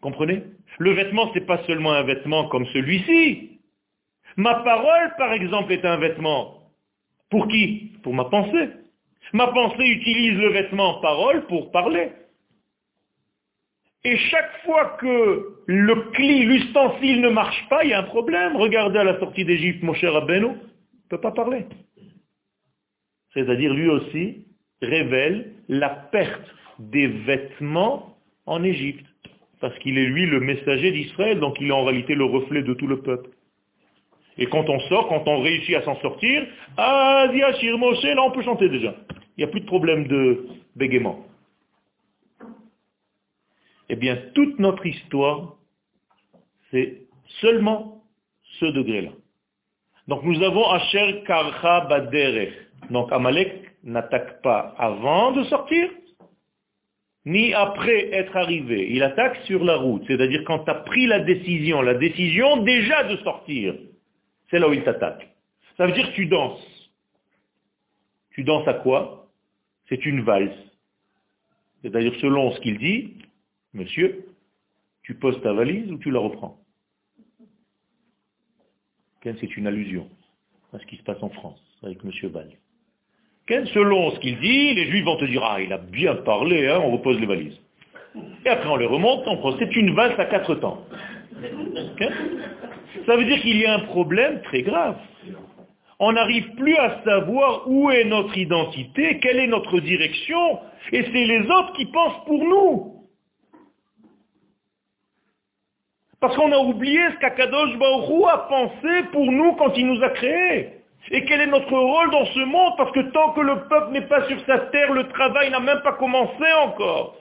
Comprenez? Le vêtement, ce n'est pas seulement un vêtement comme celui-ci. Ma parole, par exemple, est un vêtement. Pour qui? Pour ma pensée. Ma pensée utilise le vêtement parole pour parler. Et chaque fois que le cli, l'ustensile ne marche pas, il y a un problème. Regardez à la sortie d'Égypte, mon cher Abeno, ne peut pas parler. C'est-à-dire lui aussi révèle la perte des vêtements en Égypte. Parce qu'il est lui le messager d'Israël, donc il est en réalité le reflet de tout le peuple. Et quand on sort, quand on réussit à s'en sortir, ah, Moshe, là on peut chanter déjà. Il n'y a plus de problème de bégaiement. Eh bien, toute notre histoire, c'est seulement ce degré-là. Donc nous avons Asher Karcha Baderech. Donc Amalek n'attaque pas avant de sortir, ni après être arrivé. Il attaque sur la route, c'est-à-dire quand tu as pris la décision, la décision déjà de sortir. C'est là où il t'attaque. Ça veut dire que tu danses. Tu danses à quoi? C'est une valse. C'est-à-dire selon ce qu'il dit, monsieur, tu poses ta valise ou tu la reprends? C'est une allusion à ce qui se passe en France avec monsieur Val. Selon ce qu'il dit, les juifs vont te dire, ah, il a bien parlé, hein, on repose les valises. Et après on les remonte, on c'est une valse à quatre temps. Ça veut dire qu'il y a un problème très grave. On n'arrive plus à savoir où est notre identité, quelle est notre direction, et c'est les autres qui pensent pour nous. Parce qu'on a oublié ce qu'Akadosh Baruch a pensé pour nous quand il nous a créés. Et quel est notre rôle dans ce monde? Parce que tant que le peuple n'est pas sur sa terre, le travail n'a même pas commencé encore.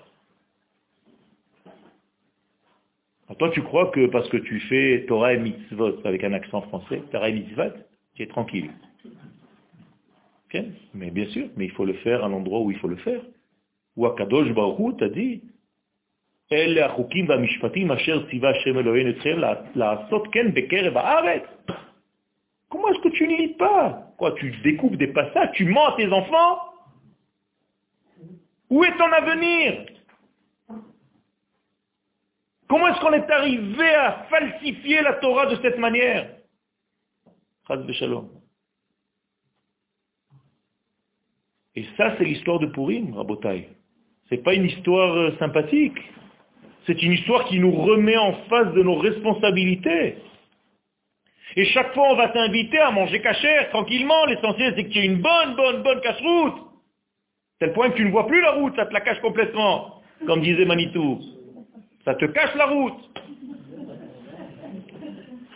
Toi, tu crois que parce que tu fais Torah et Mitzvot avec un accent français, Torah et Mitzvot, tu es tranquille. Mais bien sûr, mais il faut le faire à l'endroit où il faut le faire. Ou Akadosh Baruch t'a dit, Comment est-ce que tu ne lis pas? Quoi, tu découpes des passages, tu mens à tes enfants? Où est ton avenir? Comment est-ce qu'on est arrivé à falsifier la Torah de cette manière? Et ça, c'est l'histoire de Purim, Rabotai. Ce n'est pas une histoire euh, sympathique. C'est une histoire qui nous remet en face de nos responsabilités. Et chaque fois, on va t'inviter à manger cachère, tranquillement. L'essentiel, c'est que tu aies une bonne, bonne, bonne cache-route. Tel point que tu ne vois plus la route, ça te la cache complètement. Comme disait Manitou. Ça te cache la route.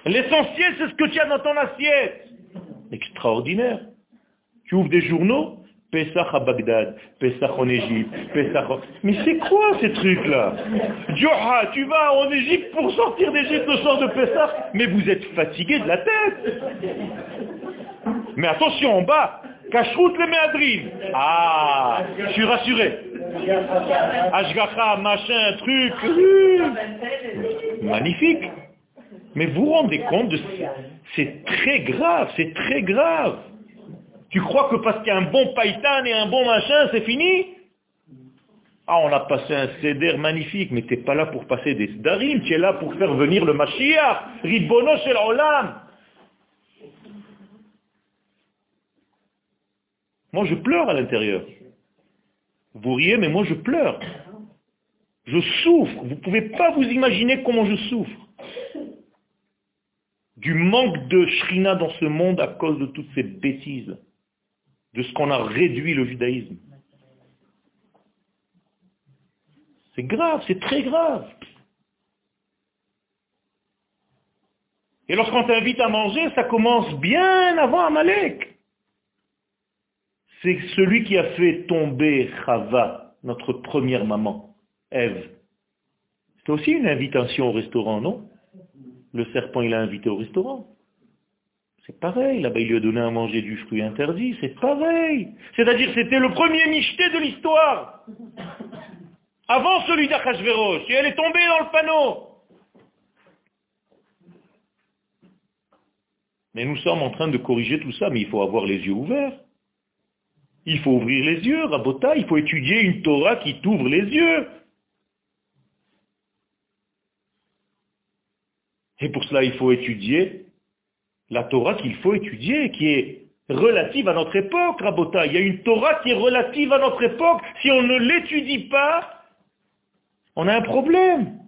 L'essentiel, c'est ce que tu as dans ton assiette. Extraordinaire. Tu ouvres des journaux, Pessah à Bagdad, Pessah en Égypte, Pessah en... Mais c'est quoi ces trucs-là? Dioha, tu vas en Égypte pour sortir d'Égypte le soir de Pessah Mais vous êtes fatigué de la tête Mais attention, en bas, cache-route les méadrines. Ah, je suis rassuré. Ashgacha, machin, truc. Magnifique. Mais vous vous rendez compte de... C'est très grave, c'est très grave. Tu crois que parce qu'il y a un bon païtan et un bon machin, c'est fini? Ah, on a passé un céder magnifique, mais tu n'es pas là pour passer des darim, tu es là pour faire venir le Mashiach, Ribono shel Olam. Moi, je pleure à l'intérieur. Vous riez, mais moi, je pleure. Je souffre. Vous ne pouvez pas vous imaginer comment je souffre. Du manque de shrina dans ce monde à cause de toutes ces bêtises de ce qu'on a réduit le judaïsme. C'est grave, c'est très grave. Et lorsqu'on t'invite à manger, ça commence bien avant Amalek. C'est celui qui a fait tomber Chava, notre première maman, Ève. C'est aussi une invitation au restaurant, non? Le serpent, il a invité au restaurant. C'est pareil, là-bas il lui a donné à manger du fruit interdit, c'est pareil. C'est-à-dire c'était le premier micheté de l'histoire. Avant celui d'Achashverosh, et elle est tombée dans le panneau. Mais nous sommes en train de corriger tout ça, mais il faut avoir les yeux ouverts. Il faut ouvrir les yeux, Rabota, il faut étudier une Torah qui t'ouvre les yeux. Et pour cela, il faut étudier la Torah qu'il faut étudier, qui est relative à notre époque, Rabota. Il y a une Torah qui est relative à notre époque. Si on ne l'étudie pas, on a un problème.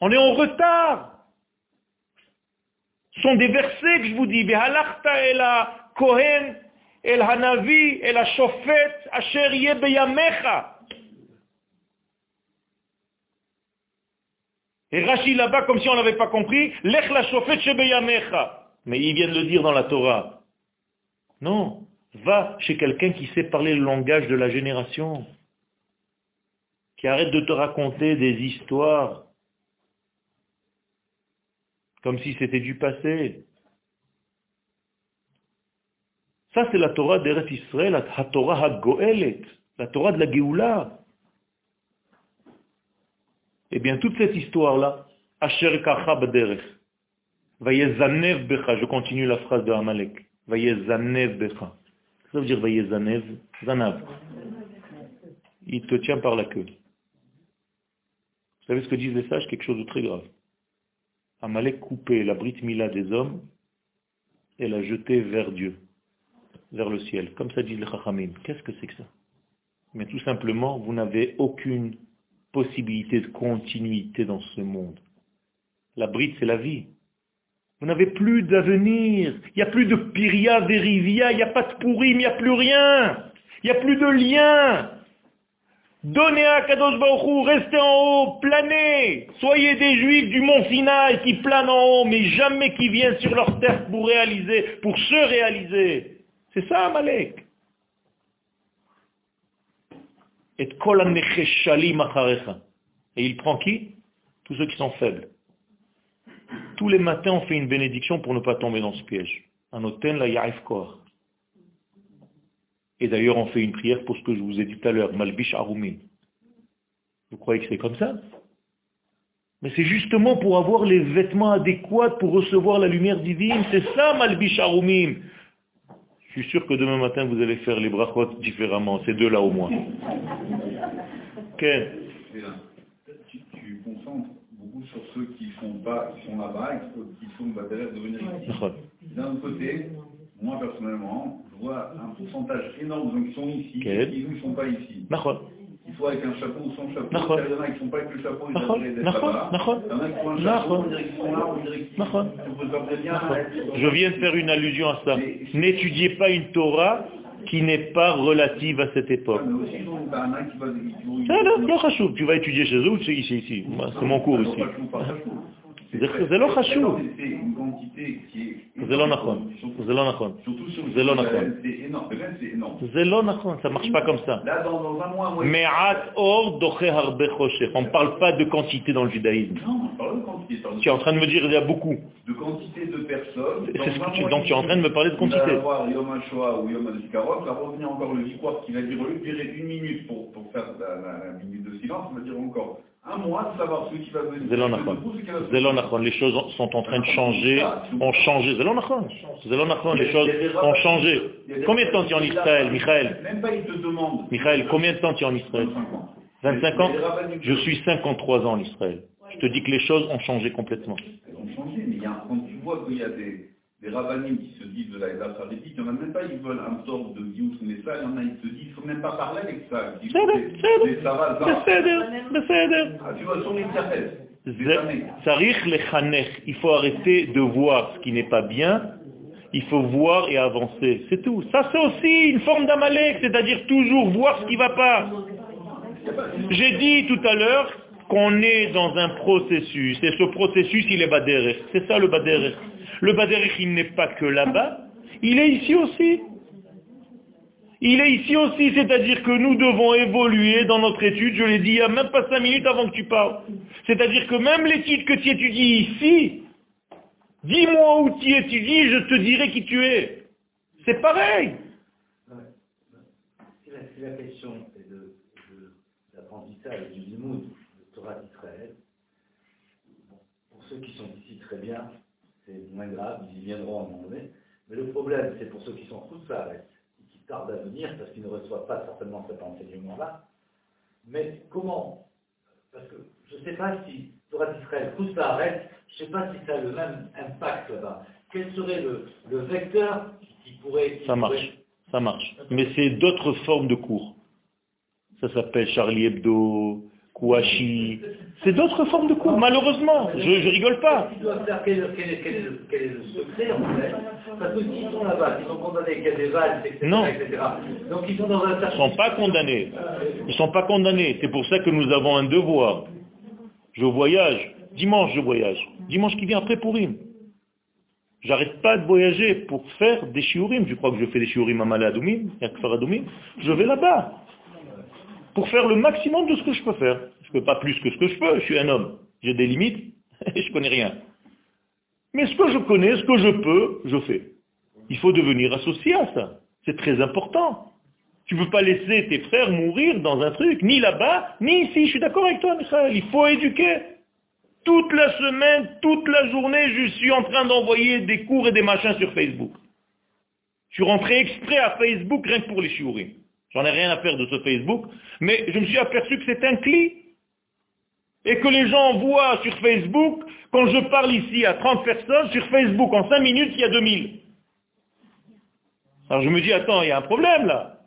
On est en retard. Ce sont des versets que je vous dis. kohen el hanavi el shofet asher. Et Rachid là-bas, comme si on n'avait pas compris, lech la shofet shebeyamecha. Mais il vient de le dire dans la Torah. Non. Va chez quelqu'un qui sait parler le langage de la génération. Qui arrête de te raconter des histoires comme si c'était du passé. Ça, c'est la Torah d'Eretz Israël, la Torah HaGoelet, la Torah de la Géoula. Eh bien, toute cette histoire-là, Asher je continue la phrase de Amalek, Vayezanev Becha. Ça veut dire Vayezanev, Zanav. Il te tient par la queue. Vous savez ce que disent les sages? Quelque chose de très grave. Amalek coupait la brite mila des hommes et l'a jeté vers Dieu, vers le ciel. Comme ça disent les Chachamim. Qu'est-ce que c'est que ça? Mais tout simplement, vous n'avez aucune possibilité de continuité dans ce monde. La brite, c'est la vie. Vous n'avez plus d'avenir. Il n'y a plus de Piria, Verivia, il n'y a pas de Pourim, il n'y a plus rien. Il n'y a plus de lien. Donnez à Kadosh Baruch restez en haut, planez. Soyez des juifs du mont Sinaï qui planent en haut, mais jamais qui viennent sur leur terre pour réaliser, pour se réaliser. C'est ça Amalek. Et il prend qui? Tous ceux qui sont faibles. Tous les matins, on fait une bénédiction pour ne pas tomber dans ce piège. Anoten la yaif et d'ailleurs, on fait une prière pour ce que je vous ai dit tout à l'heure, Malbish Arumin. Vous croyez que c'est comme ça? Mais c'est justement pour avoir les vêtements adéquats pour recevoir la lumière divine. C'est ça, Malbish Arumim. Je suis sûr que demain matin, vous allez faire les brachot différemment. Ces deux-là au moins.
Ken tu, tu concentres beaucoup sur ceux qui sont, pas, qui sont là-bas et qui sont de venir ici. D'un côté, moi personnellement, je vois un pourcentage énorme de gens qui sont ici et qui ne sont pas ici. Ils sont avec un chapeau ou sans chapeau. Il y en a qui ne sont pas avec le chapeau, ils devraient être là-bas. Il y en a qui ont un chapeau, on dirait qu'ils sont là, on dirait qu'ils sont
Je viens de faire une allusion à ça. N'étudiez pas une Torah qui n'est pas relative à cette époque. Tu vas étudier chez eux ou ici, ici C'est mon cours ici. זה לא חשוב. זה לא נכון, זה לא נכון, זה לא נכון. זה לא נכון, ça marche pas comme ça. מעט אור דוחה הרבה חושך. On ne parle pas de quantité dans le judaïsme. Tu es en train de me dire il y a beaucoup.
De quantité de personnes.
Donc tu es en train de me parler de quantité.
On va avoir Yom HaShoah ou Yom HaZikaron, ça revient encore le Vikouar qui va durer une minute pour faire la minute de silence, on va dire encore un mois de savoir qui va venir.
Les choses sont en train de changer, ont changé. Les choses ont changé. Combien de temps tu es en Israël, Michael
Même pas, ils te demandent.
Michael, combien de temps tu es en Israël 25 ans Je suis 53 ans en Israël. Je te dis que les choses ont changé complètement.
Elles ont changé, mais il y a, quand tu vois qu'il y a des, des rabbinim qui se disent de la Eda il n'y en a même pas, ils veulent un sort de mais ça, il y en a, ils se disent, il ne faut même pas parler avec ça.
C'est Ah,
tu vois, sur
Il faut arrêter de voir ce qui n'est pas bien, il faut voir et avancer, c'est tout. Ça c'est aussi une forme d'amalek, c'est-à-dire toujours voir ce qui ne va pas. J'ai dit tout à l'heure qu'on est dans un processus, et ce processus il est bader. c'est ça le bader. Le Baderich, il n'est pas que là-bas, il est ici aussi. Il est ici aussi, c'est-à-dire que nous devons évoluer dans notre étude, je l'ai dit il n'y a même pas cinq minutes avant que tu parles. C'est-à-dire que même l'étude que tu étudies ici, dis-moi où tu étudies, je te dirai qui tu es. C'est pareil.
Si la, question est de, l'apprentissage du limoud de Torah d'Israël, pour ceux qui sont ici très bien, c'est moins grave, ils y viendront à un moment donné. Mais le problème, c'est pour ceux qui sont et qui tardent à venir, parce qu'ils ne reçoivent pas certainement cet enseignement-là. Mais comment Parce que je ne sais pas si Torah d'Israël, Khousaret, je ne sais pas si ça a le même impact là-bas. quel serait le, vecteur qui pourrait...
ça marche, ça marche. Mais c'est d'autres formes de cours. Ça s'appelle Charlie Hebdo, Kouachi. C'est d'autres formes de cours, malheureusement. Je, rigole pas.
quel, est, le secret en fait Parce que s'ils sont là-bas, ils sont condamnés, qu'il y a des valses, etc.,
non.
Donc ils sont dans un
Ils ne sont pas condamnés. Ils ne sont pas condamnés. C'est pour ça que nous avons un devoir. Je voyage. Dimanche, je voyage. Dimanche qui vient après Pourim. J'arrête pas de voyager pour faire des shiurim. Je crois que je fais des shiurim à Maladoumim, à Kfaradoumim. Je vais là-bas pour faire le maximum de ce que je peux faire. Je ne peux pas plus que ce que je peux, je suis un homme. J'ai des limites [laughs] et je ne connais rien. Mais ce que je connais, ce que je peux, je fais. Il faut devenir associé à ça. C'est très important. Tu ne peux pas laisser tes frères mourir dans un truc, ni là-bas, ni ici. Je suis d'accord avec toi, Michael. Il faut éduquer. Toute la semaine, toute la journée, je suis en train d'envoyer des cours et des machins sur Facebook. Je suis rentré exprès à Facebook rien que pour les shiurim. J'en ai rien à faire de ce Facebook, mais je me suis aperçu que c'est un cli. Et que les gens voient sur Facebook, quand je parle ici à 30 personnes, sur Facebook, en 5 minutes, il y a 2000. Alors je me dis, attends, il y a un problème là.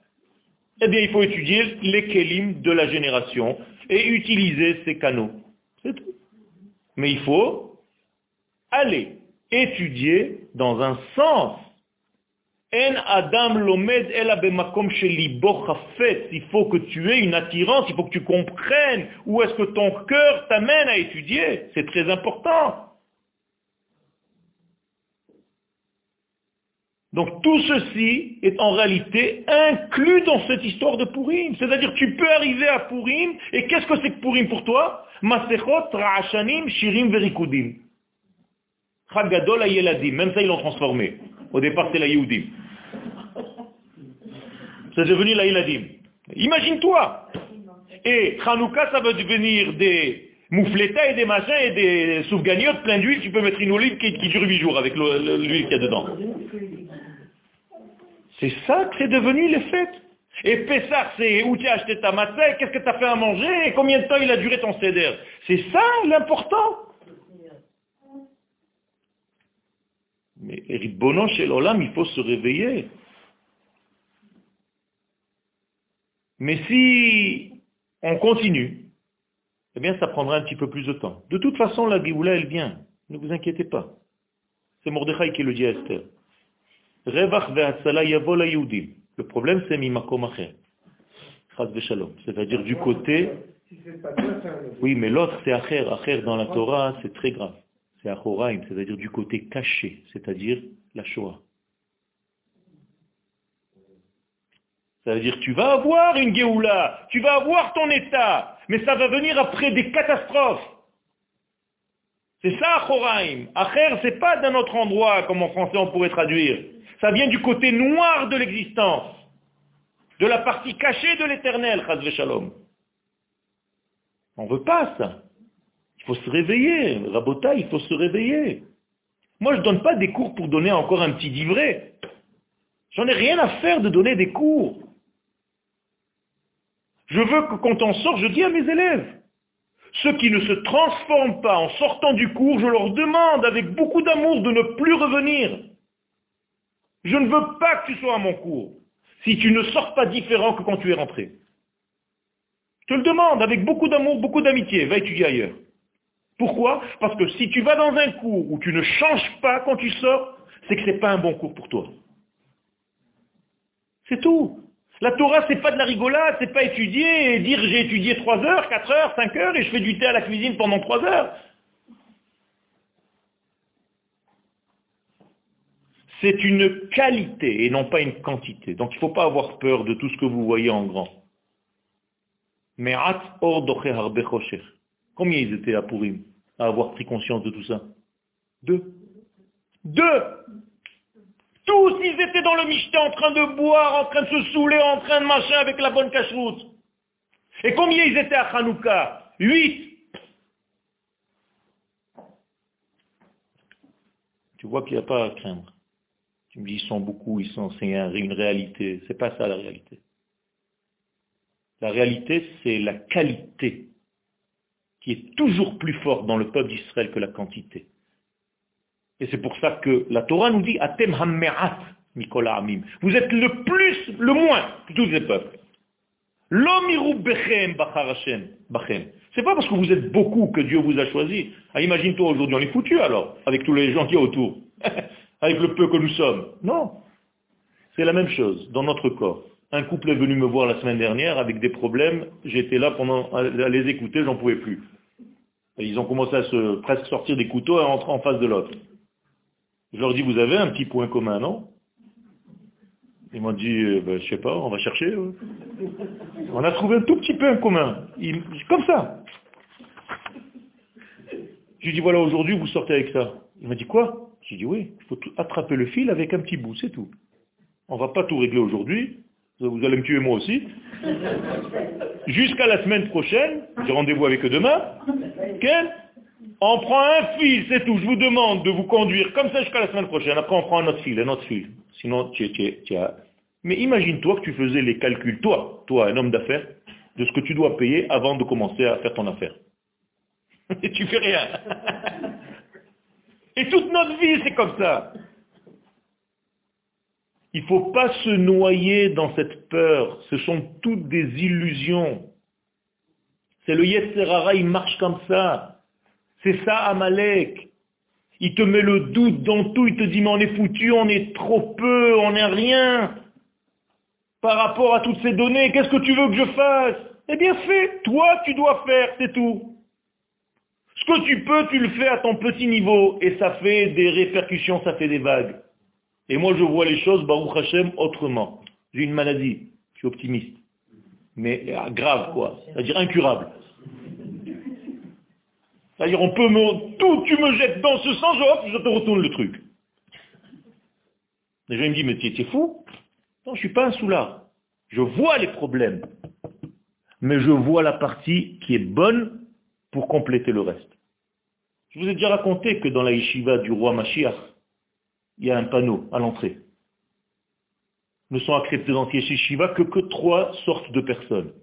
Eh bien, il faut étudier les kelim de la génération et utiliser ces canaux. C'est tout. Mais il faut aller étudier dans un sens en Adam lomed Il faut que tu aies une attirance, il faut que tu comprennes où est-ce que ton cœur t'amène à étudier. C'est très important. Donc tout ceci est en réalité inclus dans cette histoire de Purim. C'est-à-dire tu peux arriver à Purim, et qu'est-ce que c'est que Purim pour toi? Masechot, Ra'ashanim, Shirim, Verikudim. Chagadol Même ça ils l'ont transformé. Au départ c'est la Yehudim. C'est devenu la Iladim. Imagine-toi. Et Hanouka, ça va devenir des moufletas et des machins et des soufganiotes plein d'huile. Tu peux mettre une olive qui, dure 8 jours avec l'huile qu'il y a dedans. C'est ça que c'est devenu les fêtes. Et Pessah, c'est où tu as acheté ta matzah, qu'est-ce que tu as fait à manger, et combien de temps il a duré ton céder. C'est ça l'important. Mais Ribonon chez l'Olam, il faut se réveiller. Mais si on continue, eh bien ça prendra un petit peu plus de temps. De toute façon, la Géoula, elle vient. Ne vous inquiétez pas. C'est Mordechai qui le dit à Esther. Le problème, c'est mimakom acher. C'est-à-dire du côté... Oui, mais l'autre, c'est acher. Acher dans la Torah, c'est très grave. C'est achoraim, c'est-à-dire du côté caché, c'est-à-dire la Shoah. Ça veut dire tu vas avoir une Géoula, tu vas avoir ton état, mais ça va venir après des catastrophes. C'est ça, Achoraim. Acher, c'est pas d'un autre endroit, comme en français on pourrait traduire. Ça vient du côté noir de l'existence, de la partie cachée de l'éternel, Chazve Shalom. On veut pas ça. Il faut se réveiller. Rabota, il faut se réveiller. Moi, je ne donne pas des cours pour donner encore un petit livret. J'en ai rien à faire de donner des cours. Je veux que quand on sort, je dis à mes élèves, ceux qui ne se transforment pas en sortant du cours, je leur demande avec beaucoup d'amour de ne plus revenir. Je ne veux pas que tu sois à mon cours si tu ne sors pas différent que quand tu es rentré. Je te le demande avec beaucoup d'amour, beaucoup d'amitié, va étudier ailleurs. Pourquoi? Parce que si tu vas dans un cours où tu ne changes pas quand tu sors, c'est que ce n'est pas un bon cours pour toi. C'est tout. La Torah, c'est pas de la rigolade, c'est pas étudier et dire j'ai étudié 3 heures, 4 heures, 5 heures et je fais du thé à la cuisine pendant 3 heures. C'est une qualité et non pas une quantité. Donc il ne faut pas avoir peur de tout ce que vous voyez en grand. Mais Combien ils étaient à Pourim à avoir pris conscience de tout ça? Deux. Deux tous, ils étaient dans le Michté en train de boire, en train de se saouler, en train de machin avec la bonne cache-route. Et combien ils étaient à Hanouka? Huit. Tu vois qu'il n'y a pas à craindre. Tu me dis, ils sont beaucoup, ils sont, c'est une réalité. C'est pas ça la réalité. La réalité, c'est la qualité qui est toujours plus forte dans le peuple d'Israël que la quantité. Et c'est pour ça que la Torah nous dit Atem hammerat Mikola Amim. Vous êtes le plus, le moins de tous les peuples. L'omiru bechem bachem. C'est pas parce que vous êtes beaucoup que Dieu vous a choisi. Ah, imagine-toi aujourd'hui, on est foutu alors, avec tous les gens qui y a autour, [laughs] avec le peu que nous sommes. Non. C'est la même chose dans notre corps. Un couple est venu me voir la semaine dernière avec des problèmes. J'étais là pendant à les écouter, j'en pouvais plus. ils ont commencé à se presque sortir des couteaux et à rentrer en face de l'autre. Je leur dis, vous avez un petit point commun, non? Ils m'ont dit, euh, ben, je sais pas, on va chercher. On a trouvé un tout petit peu un commun. comme ça. Je lui dis, voilà, aujourd'hui, vous sortez avec ça. Il m'a dit, quoi? J'ai dit, oui, il faut attraper le fil avec un petit bout, c'est tout. On ne va pas tout régler aujourd'hui. Vous allez me tuer moi aussi. Jusqu'à la semaine prochaine, j'ai rendez-vous avec eux demain. Quel on prend un fil, c'est tout. Je vous demande de vous conduire comme ça jusqu'à la semaine prochaine. Après, on prend un autre fil, un autre fil. Sinon, tu, as... Mais imagine-toi que tu faisais les calculs, toi, toi, un homme d'affaires, de ce que tu dois payer avant de commencer à faire ton affaire. [laughs] Et tu fais rien. Et toute notre vie, c'est comme ça. Il ne faut pas se noyer dans cette peur. Ce sont toutes des illusions. C'est le Yetzerara, il marche comme ça. C'est ça Amalek. Il te met le doute dans tout, il te dit mais on est foutu, on est trop peu, on n'est rien. Par rapport à toutes ces données, qu'est-ce que tu veux que je fasse? Eh bien fais, toi tu dois faire, c'est tout. Ce que tu peux, tu le fais à ton petit niveau, et ça fait des répercussions, ça fait des vagues. Et moi je vois les choses, Baruch Hashem, autrement. J'ai une maladie, je suis optimiste. Mais ah, grave quoi, c'est-à-dire incurable. C'est-à-dire, on peut me, tout, tu me jettes dans ce sens, hop, je te retourne le truc. Les gens me disent, mais tu fou Non, je ne suis pas un soulard. Je vois les problèmes. Mais je vois la partie qui est bonne pour compléter le reste. Je vous ai déjà raconté que dans la yeshiva du roi Mashiach, il y a un panneau à l'entrée. Ne sont acceptés dans cette yeshiva que, que trois sortes de personnes.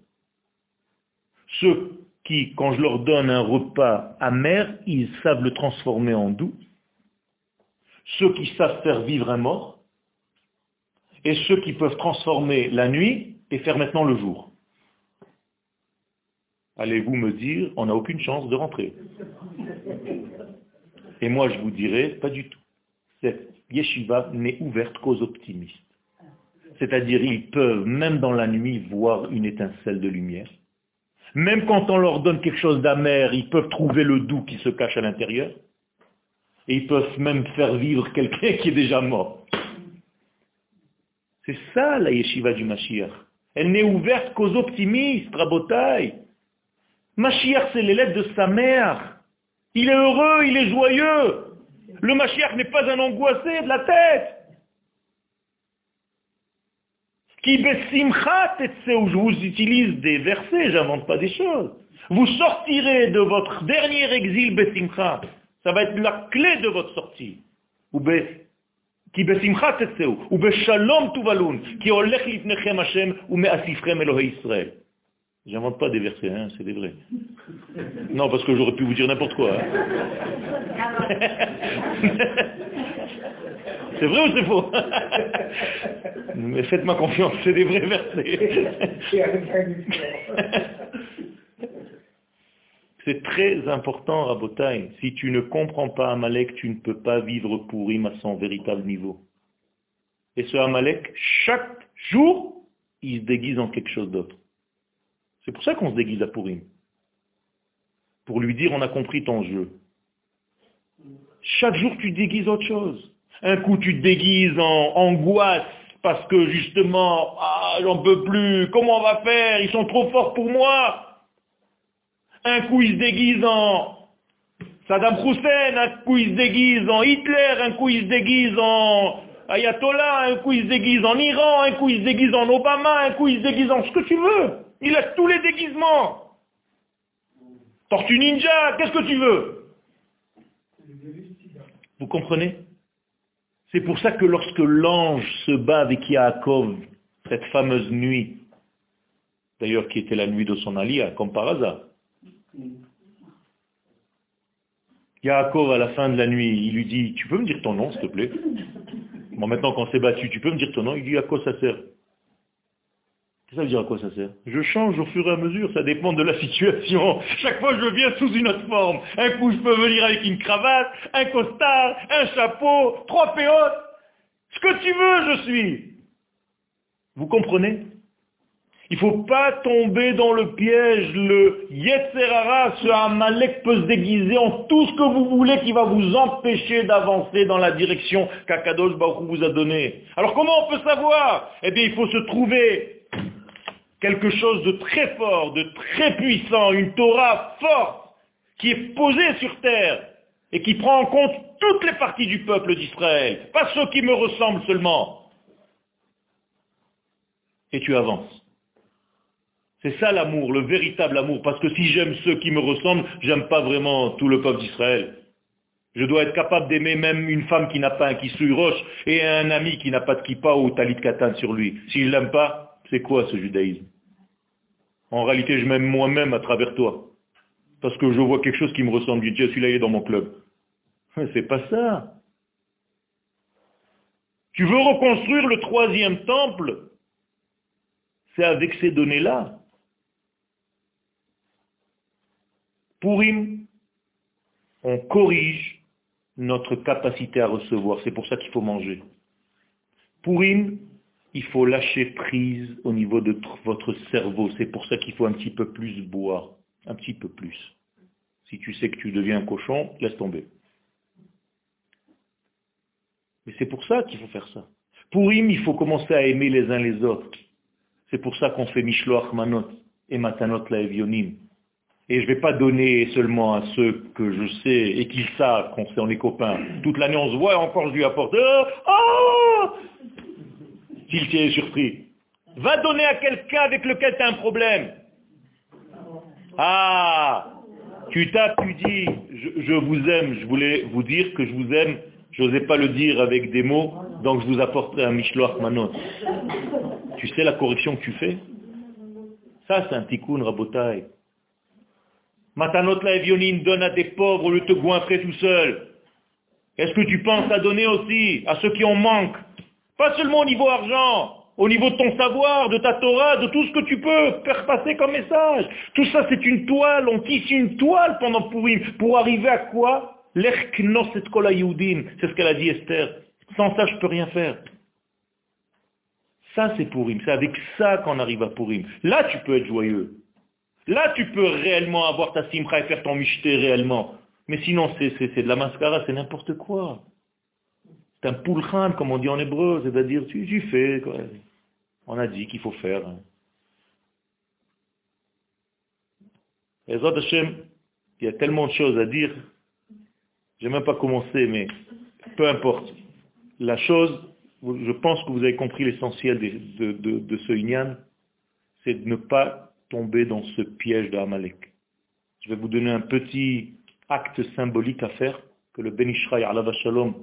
Ceux qui, quand je leur donne un repas amer, ils savent le transformer en doux. Ceux qui savent faire vivre un mort. Et ceux qui peuvent transformer la nuit et faire maintenant le jour. Allez-vous me dire, on n'a aucune chance de rentrer. Et moi, je vous dirai, pas du tout. Cette yeshiva n'est ouverte qu'aux optimistes. C'est-à-dire, ils peuvent, même dans la nuit, voir une étincelle de lumière. Même quand on leur donne quelque chose d'amer, ils peuvent trouver le doux qui se cache à l'intérieur. Et ils peuvent même faire vivre [laughs] quelqu'un qui est déjà mort. C'est ça la yeshiva du Mashiach. Elle n'est ouverte qu'aux optimistes, Rabotai. Mashiach, c'est l'élève de sa mère. Il est heureux, il est joyeux. Le Mashiach n'est pas un angoissé de la tête. Qui je vous utilise des versets, j'invente pas des choses. Vous sortirez de votre dernier exil. Ça va être la clé de votre sortie. Ou qui besimcha tetseu, ou beshalom tuvalun, qui Hashem, ou Elohei Israël. J'invente pas des versets, hein, c'est des vrais. Non, parce que j'aurais pu vous dire n'importe quoi. Hein. [laughs] C'est vrai ou c'est faux [laughs] Mais faites-moi confiance, c'est des vrais versets. [laughs] C'est très important, Rabotai. Si tu ne comprends pas Amalek, tu ne peux pas vivre Purim à son véritable niveau. Et ce Amalek, chaque jour, il se déguise en quelque chose d'autre. C'est pour ça qu'on se déguise à Purim. Pour lui dire, on a compris ton jeu. Chaque jour, tu déguises autre chose. Un coup, tu te déguises en angoisse parce que justement, ah, j'en peux plus, comment on va faire? Ils sont trop forts pour moi. Un coup, il se déguise en Saddam Hussein, un coup, il se déguise en Hitler, un coup, il se déguise en Ayatollah, un coup, il se déguise en Iran, un coup, il se déguise en Obama, un coup, il se déguise en ce que tu veux. Il a tous les déguisements. Tortue ninja, qu'est-ce que tu veux? Vous comprenez? C'est pour ça que lorsque l'ange se bat avec Yaakov, cette fameuse nuit, d'ailleurs qui était la nuit de son alia, comme par hasard, Yaakov, à la fin de la nuit, il lui dit, tu peux me dire ton nom, s'il te plaît? Bon, maintenant qu'on s'est battu, tu peux me dire ton nom? Il dit, à quoi ça sert? Ça veut dire à quoi ça sert? Je change au fur et à mesure, ça dépend de la situation. Chaque fois, je viens sous une autre forme. Un coup, je peux venir avec une cravate, un costard, un chapeau, trois péotes. Ce que tu veux, je suis. Vous comprenez? Il ne faut pas tomber dans le piège, le Yetzerara, ce Amalek peut se déguiser en tout ce que vous voulez qui va vous empêcher d'avancer dans la direction qu'Akadosh Baruch vous a donnée. Alors comment on peut savoir? Eh bien il faut se trouver quelque chose de très fort, de très puissant, une Torah forte, qui est posée sur terre et qui prend en compte toutes les parties du peuple d'Israël, pas ceux qui me ressemblent seulement. Et tu avances. C'est ça l'amour, le véritable amour. Parce que si j'aime ceux qui me ressemblent, j'aime pas vraiment tout le peuple d'Israël. Je dois être capable d'aimer même une femme qui n'a pas un kissouille roche et un ami qui n'a pas de kippa ou talit katan sur lui. Si je l'aime pas, c'est quoi ce judaïsme? En réalité, je m'aime moi-même à travers toi. Parce que je vois quelque chose qui me ressemble. Je dis, celui-là, il est dans mon club. C'est pas ça. Tu veux reconstruire le troisième temple? C'est avec ces données-là. Pourim, on corrige notre capacité à recevoir. C'est pour ça qu'il faut manger. Pourim, il faut lâcher prise au niveau de votre cerveau. C'est pour ça qu'il faut un petit peu plus boire. Un petit peu plus. Si tu sais que tu deviens un cochon, laisse tomber. Mais c'est pour ça qu'il faut faire ça. Pourim, il faut commencer à aimer les uns les autres. C'est pour ça qu'on fait Mishloach Manot et Matanot la Evionim. Et je ne vais pas donner seulement à ceux que je sais et qu'ils savent qu'on est, copains. Toute l'année on se voit et encore je lui apporte. Oh S'il t'est surpris. Va donner à quelqu'un avec lequel tu as un problème. Ah Tu tapes, tu dis, je, vous aime, je voulais vous dire que je vous aime, je n'osais pas le dire avec des mots, donc je vous apporterai un Mishloach Manot. Tu sais la correction que tu fais? Ça c'est un tikkun rabotai. Matanot la Evionine donne à des pauvres au lieu de te goinfrer tout seul. Est-ce que tu penses à donner aussi à ceux qui en manquent? Pas seulement au niveau argent, au niveau de ton savoir, de ta Torah, de tout ce que tu peux faire passer comme message. Tout ça, c'est une toile, on tisse une toile pendant Pourim. Pour arriver à quoi? L'erknos et c'est ce qu'elle a dit Esther. Sans ça, je ne peux rien faire. Ça, c'est Pourim. C'est avec ça qu'on arrive à Pourim. Là, tu peux être joyeux. Là, tu peux réellement avoir ta simcha et faire ton michté réellement. Mais sinon, c'est de la mascara, c'est n'importe quoi. C'est un pulchan, comme on dit en hébreu, c'est-à-dire, tu, fais. On a dit qu'il faut faire. Et Hashem, il y a tellement de choses à dire. Je n'ai même pas commencé, mais peu importe. La chose, je pense que vous avez compris l'essentiel de, de, ce Inyan, c'est de ne pas tomber dans ce piège d'Amalek. Je vais vous donner un petit acte symbolique à faire que le Ben Ishraï Shalom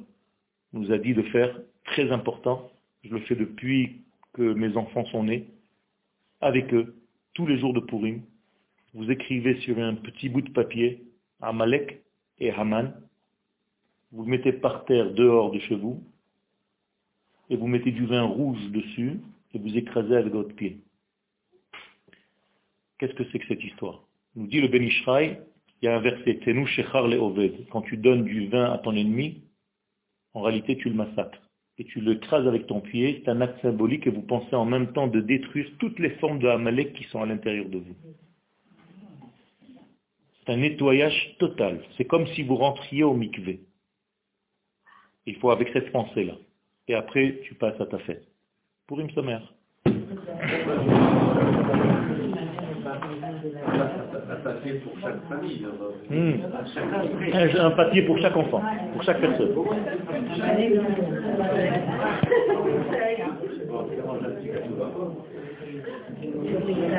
nous a dit de faire, très important. Je le fais depuis que mes enfants sont nés. Avec eux, tous les jours de Purim, vous écrivez sur un petit bout de papier Amalek et Haman. Vous le mettez par terre dehors de chez vous et vous mettez du vin rouge dessus et vous écrasez avec votre pied. Qu'est-ce que c'est que cette histoire? Nous dit le Ben il y a un verset, Tenu Shechar le Oved. Quand tu donnes du vin à ton ennemi, en réalité tu le massacres. Et tu le crases avec ton pied, c'est un acte symbolique et vous pensez en même temps de détruire toutes les formes de Amalek qui sont à l'intérieur de vous. C'est un nettoyage total. C'est comme si vous rentriez au mikvé. Il faut avec cette pensée-là. Et après, tu passes à ta fête. Pour une sommaire.
Un papier pour chaque famille.
Un papier pour chaque enfant, pour chaque personne.